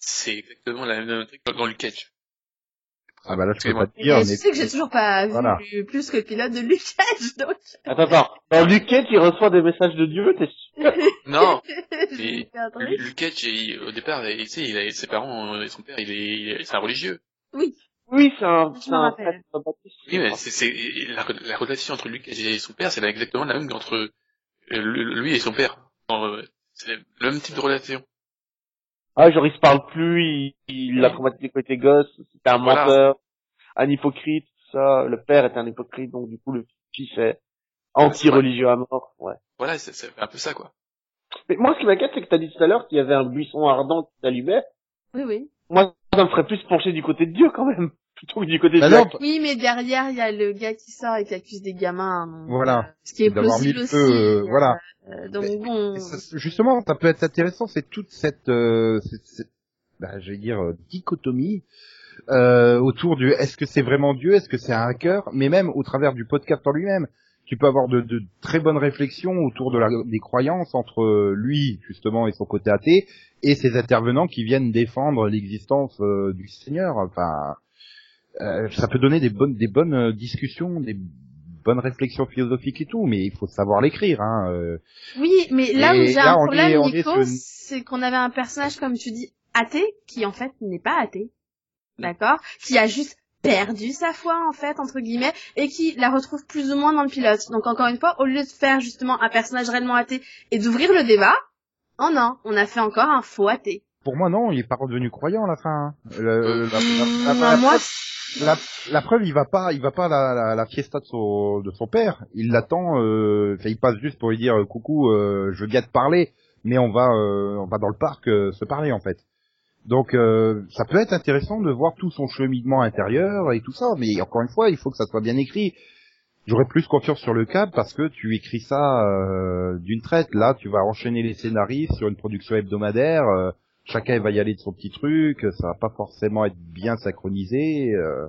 Speaker 3: C'est exactement la même truc dans, dans Luke Cage.
Speaker 1: Ah bah là je peux pas te dire.
Speaker 4: Et je
Speaker 1: mais-
Speaker 4: sais que j'ai toujours pas vu
Speaker 1: Voilà.
Speaker 4: plus que le pilote de Lucas, donc.
Speaker 2: Attends, attends. Dans Luke Cage, il reçoit des messages de Dieu, t'es sûr
Speaker 3: Non. Lu- Luke Cage, il- au départ, il- tu sais, il a, ses parents, euh, son père, il est, il est- c'est un religieux.
Speaker 2: Oui, c'est un, c'est un prêtre baptiste.
Speaker 3: Oui, mais c'est, c'est, la, la relation entre Luke Cage et son père, c'est exactement la même qu'entre euh, lui et son père. Euh, C'est le même type de relation.
Speaker 2: Ah, genre, il se parle plus, il, il a traumatisé quand il était gosse, c'était un
Speaker 3: Voilà.
Speaker 2: menteur, un hypocrite, tout ça. Le père était un hypocrite, donc du coup, le fils est anti-religieux à mort, ouais.
Speaker 3: Voilà, c'est, c'est un peu ça, quoi.
Speaker 2: Mais moi, ce qui m'inquiète, c'est que t'as dit tout à l'heure qu'il y avait un buisson ardent qui s'allumait.
Speaker 4: Oui, oui.
Speaker 2: Moi, ça me ferait plus pencher du côté de Dieu, quand même. Plutôt que du côté de
Speaker 1: Bah
Speaker 2: Jack.
Speaker 1: non,
Speaker 4: Oui, mais derrière, il y a le gars qui sort et qui accuse des gamins. donc,
Speaker 1: Voilà.
Speaker 4: euh, ce qui est
Speaker 1: D'avoir mis
Speaker 4: plausible
Speaker 1: le
Speaker 4: aussi.
Speaker 1: feu, euh, voilà.
Speaker 4: euh, donc
Speaker 1: Mais-
Speaker 4: bon.
Speaker 1: Ça- justement, ça peut être intéressant, c'est toute cette, euh, cette, cette- bah, je vais dire, euh, dichotomie euh, autour du est-ce que c'est vraiment Dieu, est-ce que c'est un hacker, mais même au travers du podcast en lui-même. Tu peux avoir de, de très bonnes réflexions autour de la, des croyances entre euh, lui, justement, et son côté athée, et ses intervenants qui viennent défendre l'existence euh, du Seigneur. Enfin, euh, ça peut donner des bonnes, des bonnes euh, discussions, des bonnes réflexions philosophiques et tout, mais il faut savoir l'écrire. Hein, euh.
Speaker 4: Oui, mais là où
Speaker 1: Et
Speaker 4: j'ai
Speaker 1: là,
Speaker 4: un problème, Nico, c'est qu'on avait un personnage, comme tu dis, athée, qui en fait n'est pas athée. D'accord? Qui a juste perdu sa foi, en fait, entre guillemets, et qui la retrouve plus ou moins dans le pilote. Donc encore une fois, au lieu de faire justement un personnage réellement athée et d'ouvrir le débat, oh non, on a fait encore un faux athée.
Speaker 1: Pour moi, non, il est pas redevenu croyant à la fin. hein. Le-
Speaker 3: Euh,
Speaker 1: la, la- la-
Speaker 4: Mmh,
Speaker 1: la-
Speaker 4: moi,
Speaker 1: la- la preuve, il va pas, il va pas à la, la, fiesta de son, de son père. Il l'attend. Euh, il passe juste pour lui dire euh, coucou, euh, je veux te parler, mais on va, euh, on va dans le parc euh, se parler en fait. Donc, euh, ça peut être intéressant de voir tout son cheminement intérieur et tout ça, mais encore une fois, il faut que ça soit bien écrit. J'aurais plus confiance sur le câble parce que tu écris ça d'une traite. Là, tu vas enchaîner les scénaristes sur une production hebdomadaire. Chacun va y aller de son petit truc. Ça va pas forcément être bien synchronisé. euh.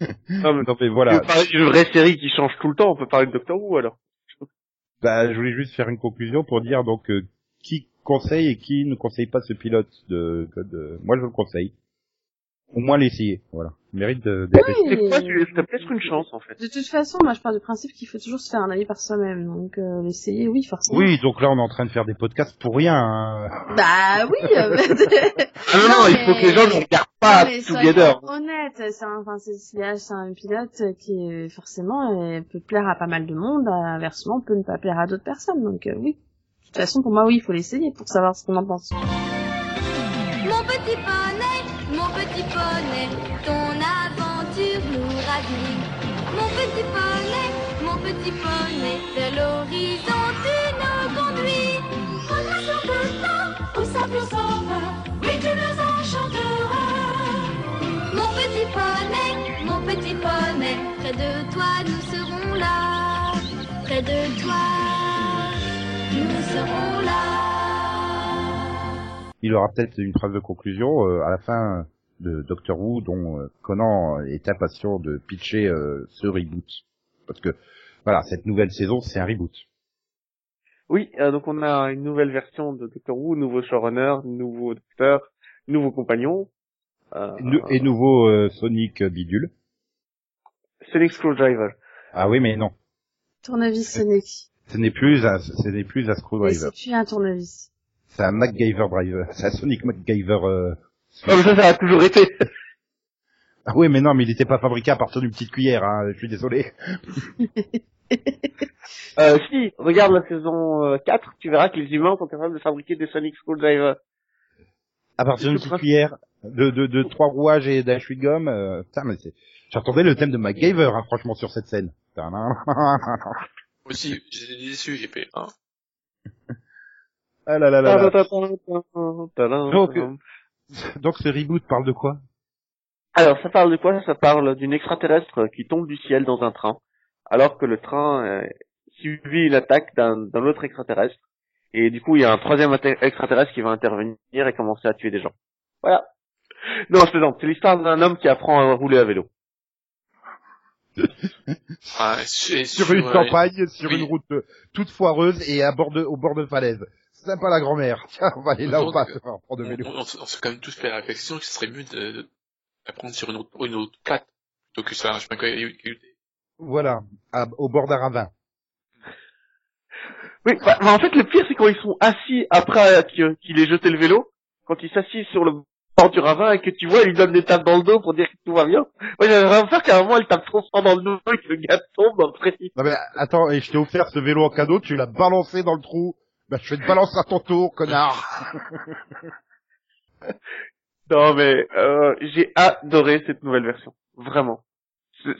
Speaker 2: Non, mais
Speaker 1: Non, mais
Speaker 2: on
Speaker 1: voilà.
Speaker 2: d'une vraie série qui change tout le temps, on peut parler de Doctor Who alors.
Speaker 1: Bah, je voulais juste faire une conclusion pour dire donc euh, qui conseille et qui ne conseille pas ce pilote de, de... Moi, je le conseille. Au moins l'essayer. Voilà. Il mérite de- d'être essayé.
Speaker 2: C'est quoi, tu t'as peut-être une chance en fait.
Speaker 4: De toute façon, moi je pars du principe qu'il faut toujours se faire un avis par soi-même. Donc euh, l'essayer, oui, forcément.
Speaker 1: Oui, donc là, on est en train de faire des podcasts pour rien. hein.
Speaker 4: Bah oui. euh,
Speaker 2: Ah non, non,
Speaker 4: Non,
Speaker 2: il faut que les gens ne regardent pas
Speaker 4: mais
Speaker 2: Together.
Speaker 4: soyons honnêtes, c'est un, enfin, c'est, un pilote qui est, forcément euh, peut plaire à pas mal de monde, inversement peut ne pas plaire à d'autres personnes. Donc euh, oui. De toute façon, pour moi, oui, il faut l'essayer pour savoir ce qu'on en pense.
Speaker 5: Mon petit près de toi nous serons là. Près de toi, nous serons là.
Speaker 1: Il aura peut-être une phrase de conclusion euh, à la fin de Doctor Who dont euh, Conan est impatient de pitcher euh, ce reboot. Parce que, voilà, cette nouvelle saison, c'est un reboot.
Speaker 2: Oui, euh, donc on a une nouvelle version de Doctor Who, nouveau showrunner, nouveau docteur, nouveau compagnon. Euh,
Speaker 1: Nou- Et nouveau euh, Sonic Bidule.
Speaker 2: Sonic Screwdriver.
Speaker 1: Ah oui, mais non.
Speaker 4: Tournevis Sonic.
Speaker 1: Ce n'est plus un, ce n'est plus un
Speaker 4: Mais
Speaker 1: Screwdriver.
Speaker 4: c'est plus un tournevis.
Speaker 1: C'est un MacGyver Driver. C'est un Sonic MacGyver. Euh...
Speaker 2: Oh, mais ça, ça a toujours été.
Speaker 1: Ah oui, mais non, mais il n'était pas fabriqué à partir d'une petite cuillère. Hein. Je suis désolé.
Speaker 2: Euh, si, regarde la saison euh, 4, tu verras que les humains sont capables de fabriquer des Sonic Screwdriver.
Speaker 1: À partir d'une petite cuillère, de, de, de trois rouages et d'un chewing-gum. Euh... Putain, mais c'est. J'attendais le thème de MacGyver, hein, franchement, sur cette scène.
Speaker 3: Aussi, j'étais déçu, j'ai fait, hein.
Speaker 1: ah là là là là.
Speaker 2: Donc,
Speaker 1: Donc, Donc ce reboot parle de quoi?
Speaker 2: Alors, ça parle de quoi? Ça parle d'une extraterrestre qui tombe du ciel dans un train, alors que le train euh, subit une attaque d'un d'un autre extraterrestre. Et du coup, il y a un troisième extraterrestre qui va intervenir et commencer à tuer des gens. Voilà. Non, je plaisante. C'est l'histoire d'un homme qui apprend à rouler à vélo.
Speaker 3: Ah,
Speaker 1: Sur une
Speaker 3: euh,
Speaker 1: campagne, sur
Speaker 3: oui.
Speaker 1: une route toute foireuse et à bord de, au bord de falaise. C'est sympa la grand-mère. Tiens, on va aller là, on va on va prendre
Speaker 3: on,
Speaker 1: de vélo.
Speaker 3: on, on s'est quand même tous fait la réflexion que ce serait mieux de, de- d'apprendre sur une autre, une autre plate, plutôt que sur un chemin caillouté.
Speaker 1: Voilà, à- au bord d'un ravin.
Speaker 2: Oui, bah, bah, en fait, le pire, c'est quand ils sont assis après qu'il ait jeté le vélo, quand ils s'assisent sur le bord du ravin et que tu vois, ils lui donnent des tapes dans le dos pour dire que tout va bien. Moi, j'avais vraiment peur qu'à un moment, elle tape trop fort dans le dos et que le gars tombe dans le précipice.
Speaker 1: Non mais attends, et je t'ai offert ce vélo en cadeau, tu l'as balancé dans le trou. Bah je vais te balancer à ton tour, connard.
Speaker 2: Non, mais euh, j'ai adoré cette nouvelle version. Vraiment.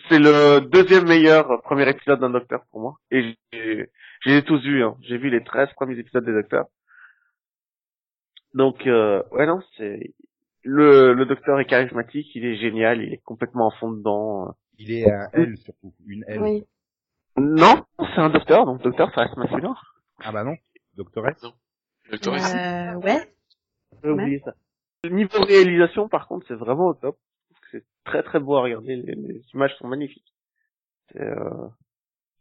Speaker 2: C'est- le deuxième meilleur premier épisode d'un Docteur pour moi. Et j'ai tous vus. Hein. J'ai vu les 13 premiers épisodes des Docteurs. Donc, euh, ouais, non, c'est... le, le docteur est charismatique, il est génial, il est complètement en fond dedans.
Speaker 1: Il est un L surtout, une L.
Speaker 4: Oui.
Speaker 2: Non, c'est un docteur, donc docteur ça reste masculin.
Speaker 1: Ah bah non, doctoresse.
Speaker 3: Le Torres.
Speaker 4: Euh, ouais.
Speaker 2: J'ai oublié ça. Le niveau réalisation, par contre, c'est vraiment au top. C'est très très beau à regarder, les, les images sont magnifiques. C'est, euh...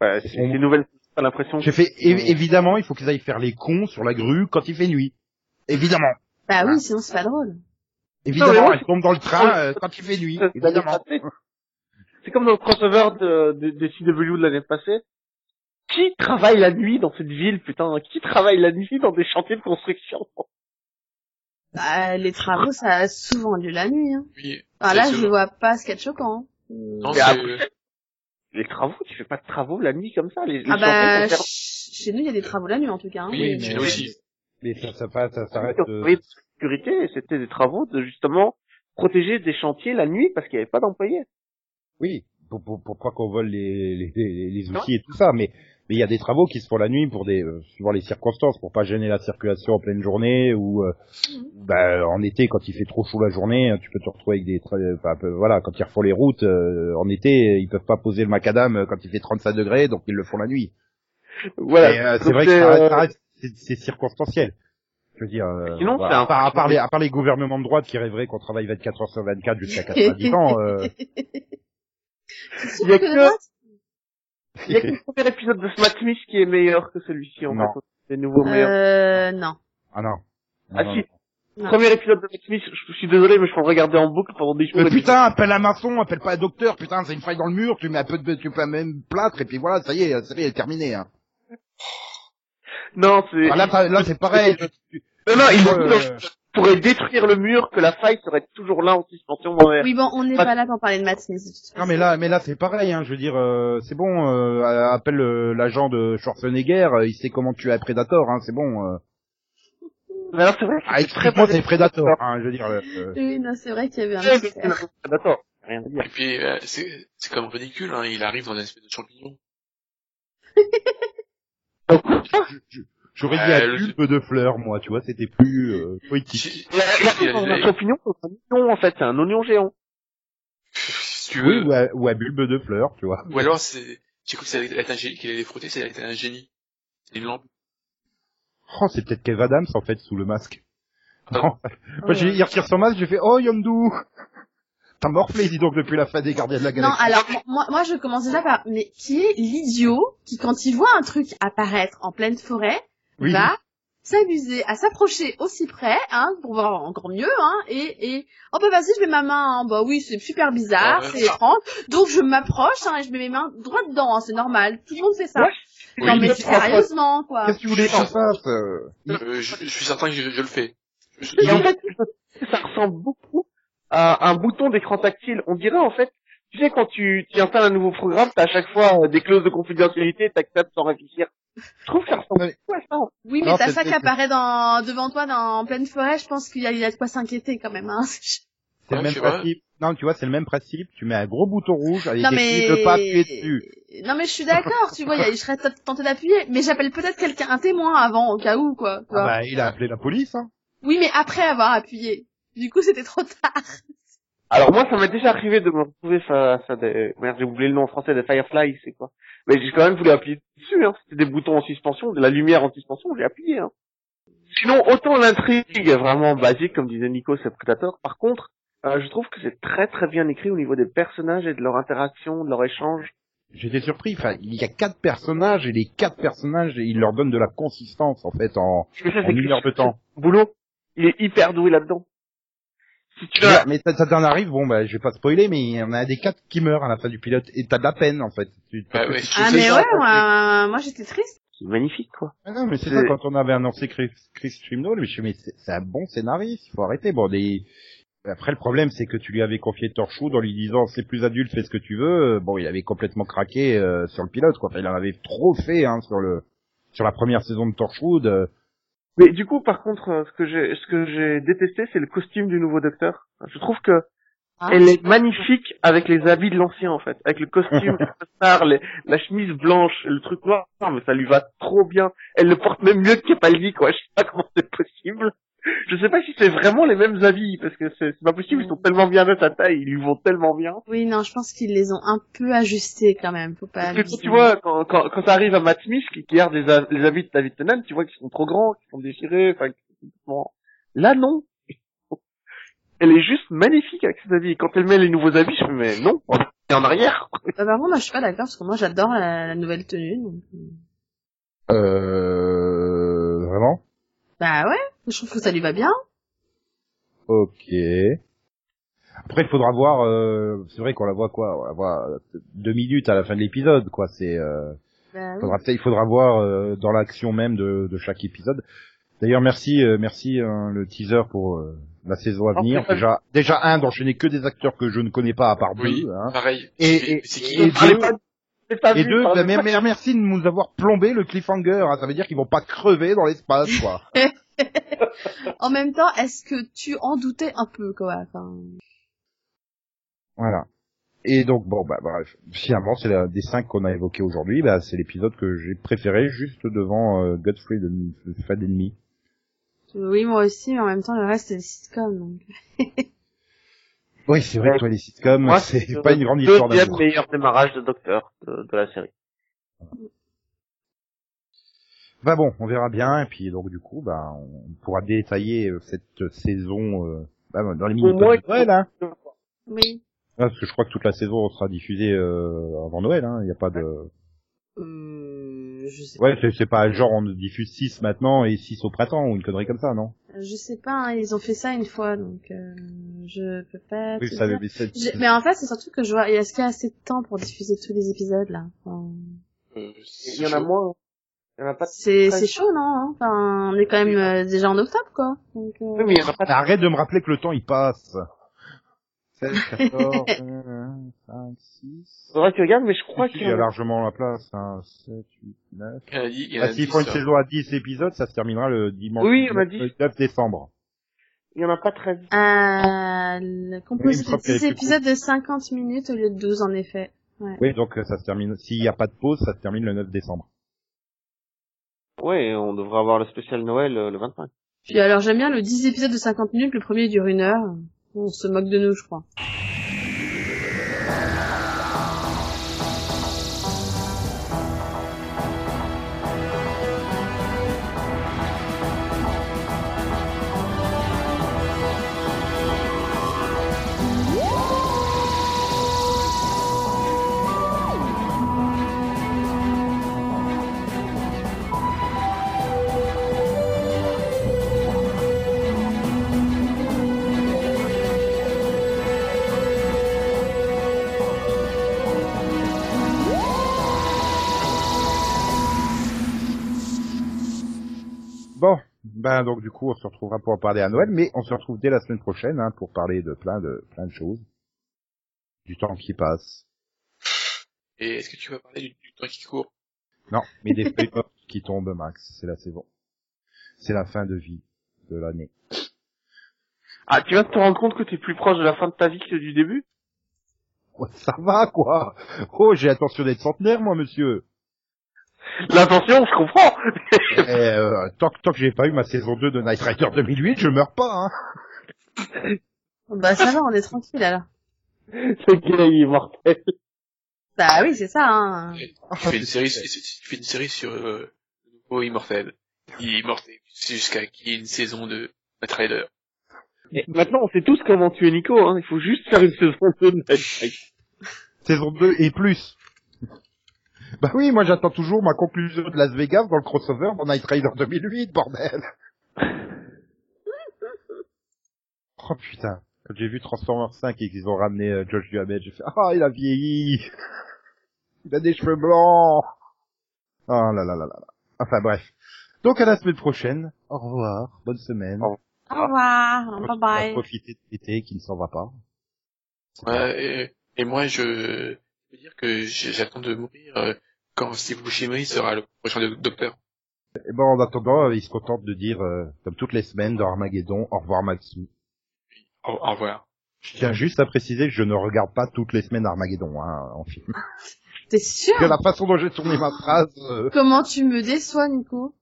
Speaker 2: ouais, c'est
Speaker 1: On-
Speaker 2: des nouvelles, t'as l'impression
Speaker 1: J'ai fait, é- évidemment, il faut qu'ils aillent faire les cons sur la grue quand il fait nuit. Évidemment.
Speaker 4: Bah
Speaker 1: Ah.
Speaker 4: oui, sinon c'est pas drôle.
Speaker 1: Évidemment,
Speaker 2: Non,
Speaker 1: elle tombe dans le train euh, quand il fait nuit.
Speaker 2: C'est-
Speaker 1: Évidemment.
Speaker 2: C'est comme dans le crossover de, de, des CW de l'année passée. Qui travaille la nuit dans cette ville, putain? Qui travaille la nuit dans des chantiers de construction?
Speaker 4: Bah, les travaux, ça a souvent lieu la nuit. Hein.
Speaker 3: Oui.
Speaker 4: Enfin, là, je vois pas ce qu'il y a de choquant. hein.
Speaker 3: Non,
Speaker 2: Mais
Speaker 3: c'est,
Speaker 2: après, Les travaux, tu fais pas de travaux la nuit comme ça. Les, les
Speaker 4: Ah bah, chez nous, il y a des travaux la nuit, en tout cas. hein.
Speaker 3: Oui,
Speaker 1: mais-
Speaker 3: chez nous aussi.
Speaker 1: Mais ça, ça, passe- ça, ça
Speaker 2: on
Speaker 1: euh,
Speaker 2: de sécurité et c'était des travaux de justement protéger des chantiers la nuit parce qu'il n'y avait pas d'employés.
Speaker 1: Oui, pour, pour, pourquoi qu'on vole les, les, les, les outils et tout ça, mais mais il y a des travaux qui se font la nuit pour des euh, suivant les circonstances, pour pas gêner la circulation en pleine journée ou euh, bah, en été quand il fait trop chaud la journée, tu peux te retrouver avec des enfin, voilà quand ils refont les routes euh, en été, ils peuvent pas poser le macadam euh, quand il fait 35 degrés, donc ils le font la nuit.
Speaker 2: Voilà.
Speaker 1: Euh, c'est vrai que ça
Speaker 2: euh,
Speaker 1: reste, ça reste- c'est- c'est circonstanciel. Je veux dire, euh,
Speaker 2: Sinon,
Speaker 1: voilà.
Speaker 2: c'est un-
Speaker 1: à, part, à, part les, à part les gouvernements de droite qui rêveraient qu'on travaille 24 heures sur 24 jusqu'à 90 ans, euh,
Speaker 2: Il y a
Speaker 4: que
Speaker 2: Il y a que le premier épisode de Smack Smith qui est meilleur que celui-ci en
Speaker 1: Non.
Speaker 2: fait. C'est nouveau meilleur.
Speaker 4: Euh, non.
Speaker 1: ah non.
Speaker 2: Ah
Speaker 1: Non,
Speaker 2: si.
Speaker 4: non.
Speaker 2: Premier épisode de Smack Smith, je, suis désolé mais je peux le regarder en boucle pendant des jours.
Speaker 1: Mais putain, appelle un maçon, appelle pas un docteur, putain, c'est une faille dans le mur, tu mets un peu de, tu mets même plâtre, et puis voilà, ça y est, la série est terminée, hein.
Speaker 2: Non, c'est...
Speaker 1: Ah, là, là, c'est pareil. tu-
Speaker 2: Non, non, il
Speaker 1: euh,
Speaker 2: pourrait détruire le mur, que la faille serait toujours là en suspension dans l'air.
Speaker 4: Oui, bon, on n'est
Speaker 2: Pas-
Speaker 4: pas là pour parler de Matt Smith.
Speaker 1: non, mais là, mais là, c'est pareil, hein, je veux dire, euh, c'est bon, euh, appelle euh, l'agent de Schwarzenegger, euh, il sait comment tuer un Predator, hein, c'est bon, euh.
Speaker 2: Mais alors c'est vrai
Speaker 1: Ah,
Speaker 2: très
Speaker 1: c'est Predator, hein, je veux dire,
Speaker 4: Oui, non, c'est vrai qu'il y avait un.
Speaker 2: D'accord, rien à dire.
Speaker 3: Et puis, euh, c'est, c'est comme ridicule, hein. Il arrive dans une espèce de champignon.
Speaker 1: je- je- j'aurais dit
Speaker 3: Euh,
Speaker 1: un
Speaker 3: le-
Speaker 1: bulbe de fleurs, moi, tu vois, c'était plus, euh, poétique.
Speaker 2: A- champignon, c'est un oignon en fait, c'est un oignon géant.
Speaker 3: si tu
Speaker 1: Oui, ou un, ou bulbe de fleurs, tu vois.
Speaker 3: Ou alors, c'est, j'ai cru que ça allait être un génie, qu'il allait frotter, ça allait être un génie. C'est une lampe.
Speaker 1: Oh, c'est peut-être Kev Adams, en fait, sous le masque.
Speaker 3: Ah
Speaker 1: Non. Moi, j'ai, il retire son masque, j'ai fait, oh, Yondu! T'as morflé, dis donc, depuis la fin des Gardiens de la
Speaker 4: Non,
Speaker 1: Galaxie.
Speaker 4: alors, moi, moi, je commence déjà par, mais qui est l'idiot qui, quand il voit un truc apparaître en pleine forêt,
Speaker 1: oui.
Speaker 4: va s'amuser à s'approcher aussi près, hein, pour voir encore mieux, hein, et, et, oh bah vas-y, je mets ma main, hein, bah oui, c'est super bizarre,
Speaker 3: Ah
Speaker 4: c'est étrange, donc je m'approche, hein, et je mets mes mains droit dedans, hein, c'est normal, tout le monde fait ça.
Speaker 2: Ouais.
Speaker 4: non
Speaker 3: Oui,
Speaker 4: mais
Speaker 2: mais-
Speaker 4: sérieusement, quoi.
Speaker 1: Qu'est-ce que tu voulais qu'on fasse euh
Speaker 3: Euh, je, je suis certain que je, je le fais. Je-
Speaker 2: Et en fait, ça ressemble beaucoup à un bouton d'écran tactile. On dirait en fait, tu sais quand tu, tu installes un nouveau programme, t'as à chaque fois euh, des clauses de confidentialité, t'acceptes sans réfléchir. Je trouve que ça ressemble
Speaker 1: Ouais.
Speaker 2: beaucoup à ça.
Speaker 4: Oui, mais t'as
Speaker 1: c'est-
Speaker 4: ça qui apparaît dans, devant toi dans, en pleine forêt, je pense qu'il y a, il y a de quoi s'inquiéter quand même, hein.
Speaker 1: C'est le même principe. Non, tu vois, c'est le même principe. Tu mets un gros bouton rouge avec
Speaker 4: Non
Speaker 1: écrit
Speaker 4: mais
Speaker 1: ne pas appuyer dessus.
Speaker 4: non mais je suis d'accord, tu vois, il y a- je serais t- tentée d'appuyer, mais j'appelle peut-être quelqu'un, un témoin avant au cas où quoi.
Speaker 1: Ah bah, il a appelé la police, hein.
Speaker 4: Oui, mais après avoir appuyé. Du coup, c'était trop tard.
Speaker 2: Alors moi, ça m'est déjà arrivé de me retrouver face à des, merde, j'ai oublié le nom en français, des Fireflies, c'est quoi. Mais j'ai quand même voulu appuyer dessus, hein. C'était des boutons en suspension, de la lumière en suspension, j'ai appuyé, hein. Sinon, autant l'intrigue est vraiment basique, comme disait Nico, c'est Predator. Par contre, euh, je trouve que c'est très très bien écrit au niveau des personnages et de leur interaction, de leur échange.
Speaker 1: J'étais surpris. Enfin, il y a quatre personnages et les quatre personnages, ils leur donnent de la consistance, en fait, en,
Speaker 2: ça,
Speaker 1: en une heure de temps.
Speaker 2: boulot. Il est hyper doué là-dedans. Si tu
Speaker 1: Mais,
Speaker 2: as,
Speaker 1: mais ça, ça t'en arrive, bon, bah, je vais pas spoiler, mais il y en a des quatre qui meurent à la fin du pilote et t'as de la peine, en fait. Tu-
Speaker 3: Bah ouais,
Speaker 4: Ah
Speaker 3: sais
Speaker 4: mais
Speaker 3: ça.
Speaker 4: ouais, moi, moi j'étais triste.
Speaker 2: c'est magnifique, quoi.
Speaker 1: Ah non, mais c'est ça, quand on avait annoncé Chris, Chris je suis, mais c'est c'est un bon scénariste, il faut arrêter. Bon, des... Après, le problème, c'est que tu lui avais confié Torchwood en lui disant, c'est plus adulte, fais ce que tu veux. Bon, il avait complètement craqué euh, sur le pilote, quoi. Enfin, il en avait trop fait, hein, sur le, sur la première saison de Torchwood. euh.
Speaker 2: Mais du coup, par contre, euh, ce que j'ai, ce que j'ai détesté, c'est le costume du nouveau docteur. Je trouve que
Speaker 4: Ah.
Speaker 2: elle est magnifique avec les habits de l'ancien, en fait. Avec le costume, le costard, les- la chemise blanche, le truc noir. Non, mais ça lui va trop bien. Elle le porte même mieux que Capaldi, quoi. Je sais pas comment c'est possible. Je sais pas si c'est vraiment les mêmes avis, parce que c'est c'est pas possible, ils sont tellement bien de ta taille, ils lui vont tellement bien.
Speaker 4: Oui, non, je pense qu'ils les ont un peu ajustés quand même. Faut pas.
Speaker 2: Parce que tu vois, quand, quand, quand t'arrives à Matt Smith, qui, qui garde les, a- les habits de David Tennant, tu vois qu'ils sont trop grands, qu'ils sont déchirés, enfin, qu'ils sont complètement- Là, non. Elle est juste magnifique avec ses habits. Quand elle met les nouveaux habits, je fais, mais non, on est en arrière.
Speaker 4: Bah, contre, moi, je suis pas d'accord parce que moi, j'adore la, la nouvelle tenue. Donc... euh.
Speaker 1: Euh, vraiment?
Speaker 4: Bah ouais, je trouve que ça lui va bien.
Speaker 1: Ok. Après, il faudra voir. Euh, c'est vrai qu'on la voit quoi On la voit euh, deux minutes à la fin de l'épisode, quoi. C'est. Euh,
Speaker 4: Bah,
Speaker 1: faudra il faudra voir euh, dans l'action même de, de chaque épisode. D'ailleurs, merci, euh, merci hein, le teaser pour euh, la saison à venir. Déjà, déjà un d'enchaîner que des acteurs que je ne connais pas à part
Speaker 3: Oui,
Speaker 1: deux. Hein.
Speaker 3: pareil.
Speaker 1: Et- et- et-
Speaker 3: qui
Speaker 1: et
Speaker 2: Parlez
Speaker 1: deux-
Speaker 2: pas- pas
Speaker 1: Et
Speaker 2: vu,
Speaker 1: deux, bah, mais- mais merci de nous avoir plombé le cliffhanger. hein. Ça veut dire qu'ils vont pas crever dans l'espace, quoi.
Speaker 4: En même temps, est-ce que tu en doutais un peu, quoi enfin...
Speaker 1: Voilà. Et donc bon bah bref, finalement c'est la des cinq qu'on a évoqués aujourd'hui, bah c'est l'épisode que j'ai préféré juste devant euh, Godfrey de Fred Enemy.
Speaker 4: Oui, moi aussi, mais en même temps, le reste, c'est des sitcoms. Donc...
Speaker 1: Oui, c'est vrai toi les sitcoms,
Speaker 2: Moi,
Speaker 1: c'est
Speaker 2: le
Speaker 1: pas une grande histoire
Speaker 2: Deuxième
Speaker 1: d'amour.
Speaker 2: meilleur démarrage de Docteur de, de la série.
Speaker 1: Bah bon, on verra bien et puis donc du coup bah on pourra détailler euh, cette saison euh, bah, dans les
Speaker 2: moins,
Speaker 1: de Noël hein.
Speaker 4: Oui.
Speaker 1: Ah, parce que je crois que toute la saison sera diffusée euh, avant Noël hein, il y a pas de
Speaker 4: Euh, je sais
Speaker 1: Ouais, c'est pas genre on diffuse 6 maintenant et 6 au printemps ou une connerie comme ça, non?
Speaker 4: Je sais pas, hein, ils ont fait ça une fois, donc euh, je peux pas.
Speaker 1: Oui, ça mais
Speaker 4: Mais en fait, c'est surtout que je vois, est-ce qu'il y a assez de temps pour diffuser tous les épisodes là? Enfin,
Speaker 3: Euh,
Speaker 2: Il y en a moins.
Speaker 4: C'est c'est chaud, non hein? Enfin, on est quand même euh, déjà en octobre, quoi. Donc, euh,
Speaker 2: Oui, mais il y en a pas.
Speaker 1: Arrête de me rappeler que le temps il passe. 16, 14, 5, 6.
Speaker 2: Faudrait que tu regardes, mais je crois qu'il
Speaker 1: il y a largement la place, hein. 7, 8, 9.
Speaker 3: Il y a dit, il y a
Speaker 1: Ah, s'ils font une saison à 10 épisodes, ça se terminera le dimanche
Speaker 2: Oui, on a
Speaker 1: 9,
Speaker 2: dit.
Speaker 1: 9 décembre.
Speaker 2: il y en a pas très.
Speaker 4: Euh, le
Speaker 1: semble
Speaker 4: de
Speaker 1: qu'elle est
Speaker 4: 6
Speaker 1: plus
Speaker 4: épisodes de 50 minutes au lieu de 12, en effet.
Speaker 1: Oui, donc euh, ça se termine, s'il n'y a pas de pause, ça se termine le 9 décembre.
Speaker 2: Ouais, on devrait avoir le spécial Noël euh, le 25.
Speaker 4: Puis alors, j'aime bien le 10 épisodes de 50 minutes, le premier dure une heure. On se moque de nous, je crois.
Speaker 1: Donc du coup on se retrouvera pour en parler à Noël, mais on se retrouve dès la semaine prochaine hein, pour parler de plein de plein de choses. Du temps qui passe.
Speaker 3: Et est-ce que tu vas parler du, du temps qui court?
Speaker 1: Non, mais des feuilles mortes qui tombent, Max, c'est la saison. C'est la fin de vie de l'année.
Speaker 2: Ah, tu de te rendre compte que t'es plus proche de la fin de ta vie que du début?
Speaker 1: Ça va quoi Oh, j'ai attention d'être centenaire, moi, monsieur.
Speaker 2: L'intention, je comprends.
Speaker 1: Eh, euh, tant, que- tant que j'ai pas eu ma saison 2 de Night Rider 2008, je meurs pas. Hein.
Speaker 4: Bah, ça va, on est tranquille, alors.
Speaker 2: Ce gars, il est mortel.
Speaker 4: Bah oui, c'est ça, hein.
Speaker 3: Tu fais une série, tu fais une série sur euh, le nouveau Immortel. Immortel, c'est jusqu'à qu'il y ait une saison de Night Rider.
Speaker 2: Et maintenant, on sait tous comment tuer Nico, hein. Il faut juste faire une saison 2 de Night Rider.
Speaker 1: Saison 2 et plus. Bah oui, moi j'attends toujours ma conclusion de Las Vegas dans le crossover dans Night Rider 2008, bordel. Oh putain, quand j'ai vu Transformers 5 et qu'ils ont ramené euh, Josh Duhamel, j'ai fait ah il a vieilli, il a des cheveux blancs. Oh là là là là. là. Enfin bref. Donc à la semaine prochaine. Au revoir, bonne semaine.
Speaker 2: Au
Speaker 4: Au revoir, bye bye.
Speaker 1: profiter de l'été qui ne s'en va pas.
Speaker 3: Ouais, et, et moi, je veux dire que j'attends de mourir euh, quand Steve Buscemi sera le prochain do- docteur.
Speaker 1: Et bon, en attendant, euh, il se contente de dire, euh, comme toutes les semaines dans Armageddon, au revoir Maxou.
Speaker 3: Au, au revoir.
Speaker 1: Je tiens juste à préciser que je ne regarde pas toutes les semaines Armageddon hein, en film.
Speaker 4: T'es sûr?
Speaker 1: Que la façon dont j'ai tourné ma phrase, euh,
Speaker 4: Comment tu me déçois, Nico?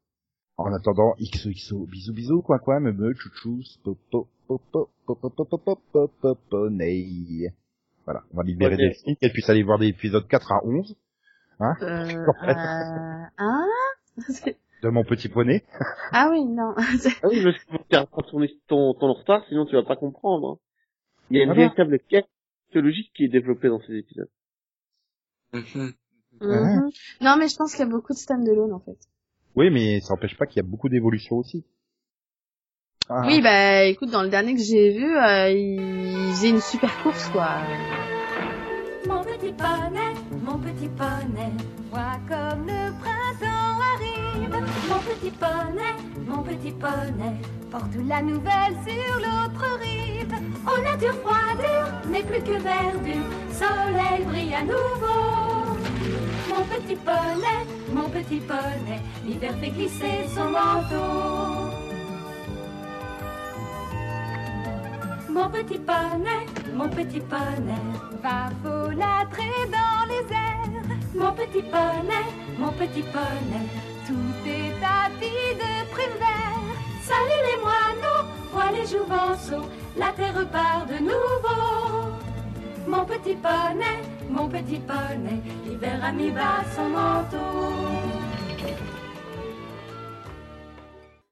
Speaker 1: En attendant, XOXO, bisous bisous, quoi quoi, me me, chouchou, popo, popo, popo, popo, popo, popo, ney. Voilà, on va libérer
Speaker 2: Ok.
Speaker 1: des filles qu'elles puissent aller voir des épisodes 4 à 11
Speaker 4: Euh,
Speaker 1: Ouais.
Speaker 4: euh, hein
Speaker 1: de mon petit poney.
Speaker 4: Ah oui, non.
Speaker 2: Ah oui, qu'il faut faire prendre ton, ton, ton retard, sinon tu vas pas comprendre. hein. Il y a une
Speaker 1: Voilà.
Speaker 2: véritable quête mythologique qui est développée dans ces épisodes.
Speaker 3: Mhm.
Speaker 4: Mhm. Non, mais je pense qu'il y a beaucoup de stand-alone, en fait.
Speaker 1: Oui, mais ça n'empêche pas qu'il y a beaucoup d'évolution aussi. Ah.
Speaker 4: Oui, bah, écoute, dans le dernier que j'ai vu, euh, il faisait une super course, quoi.
Speaker 5: Mon petit poney, mon petit poney, vois comme le printemps arrive. Mon petit poney, mon petit poney, porte la nouvelle sur l'autre rive. Eau nature froidure n'est plus que verdure, soleil brille à nouveau. Mon petit poney, mon petit poney, l'hiver fait glisser son manteau. Mon petit poney, mon petit poney, va folâtrer dans les airs. Mon petit poney, mon petit poney, tout est tapis de primevère. Salut les moineaux, vois les jouvenceaux, la terre repart de nouveau. Mon petit poney, mon petit poney, l'hiver a mis bas son manteau.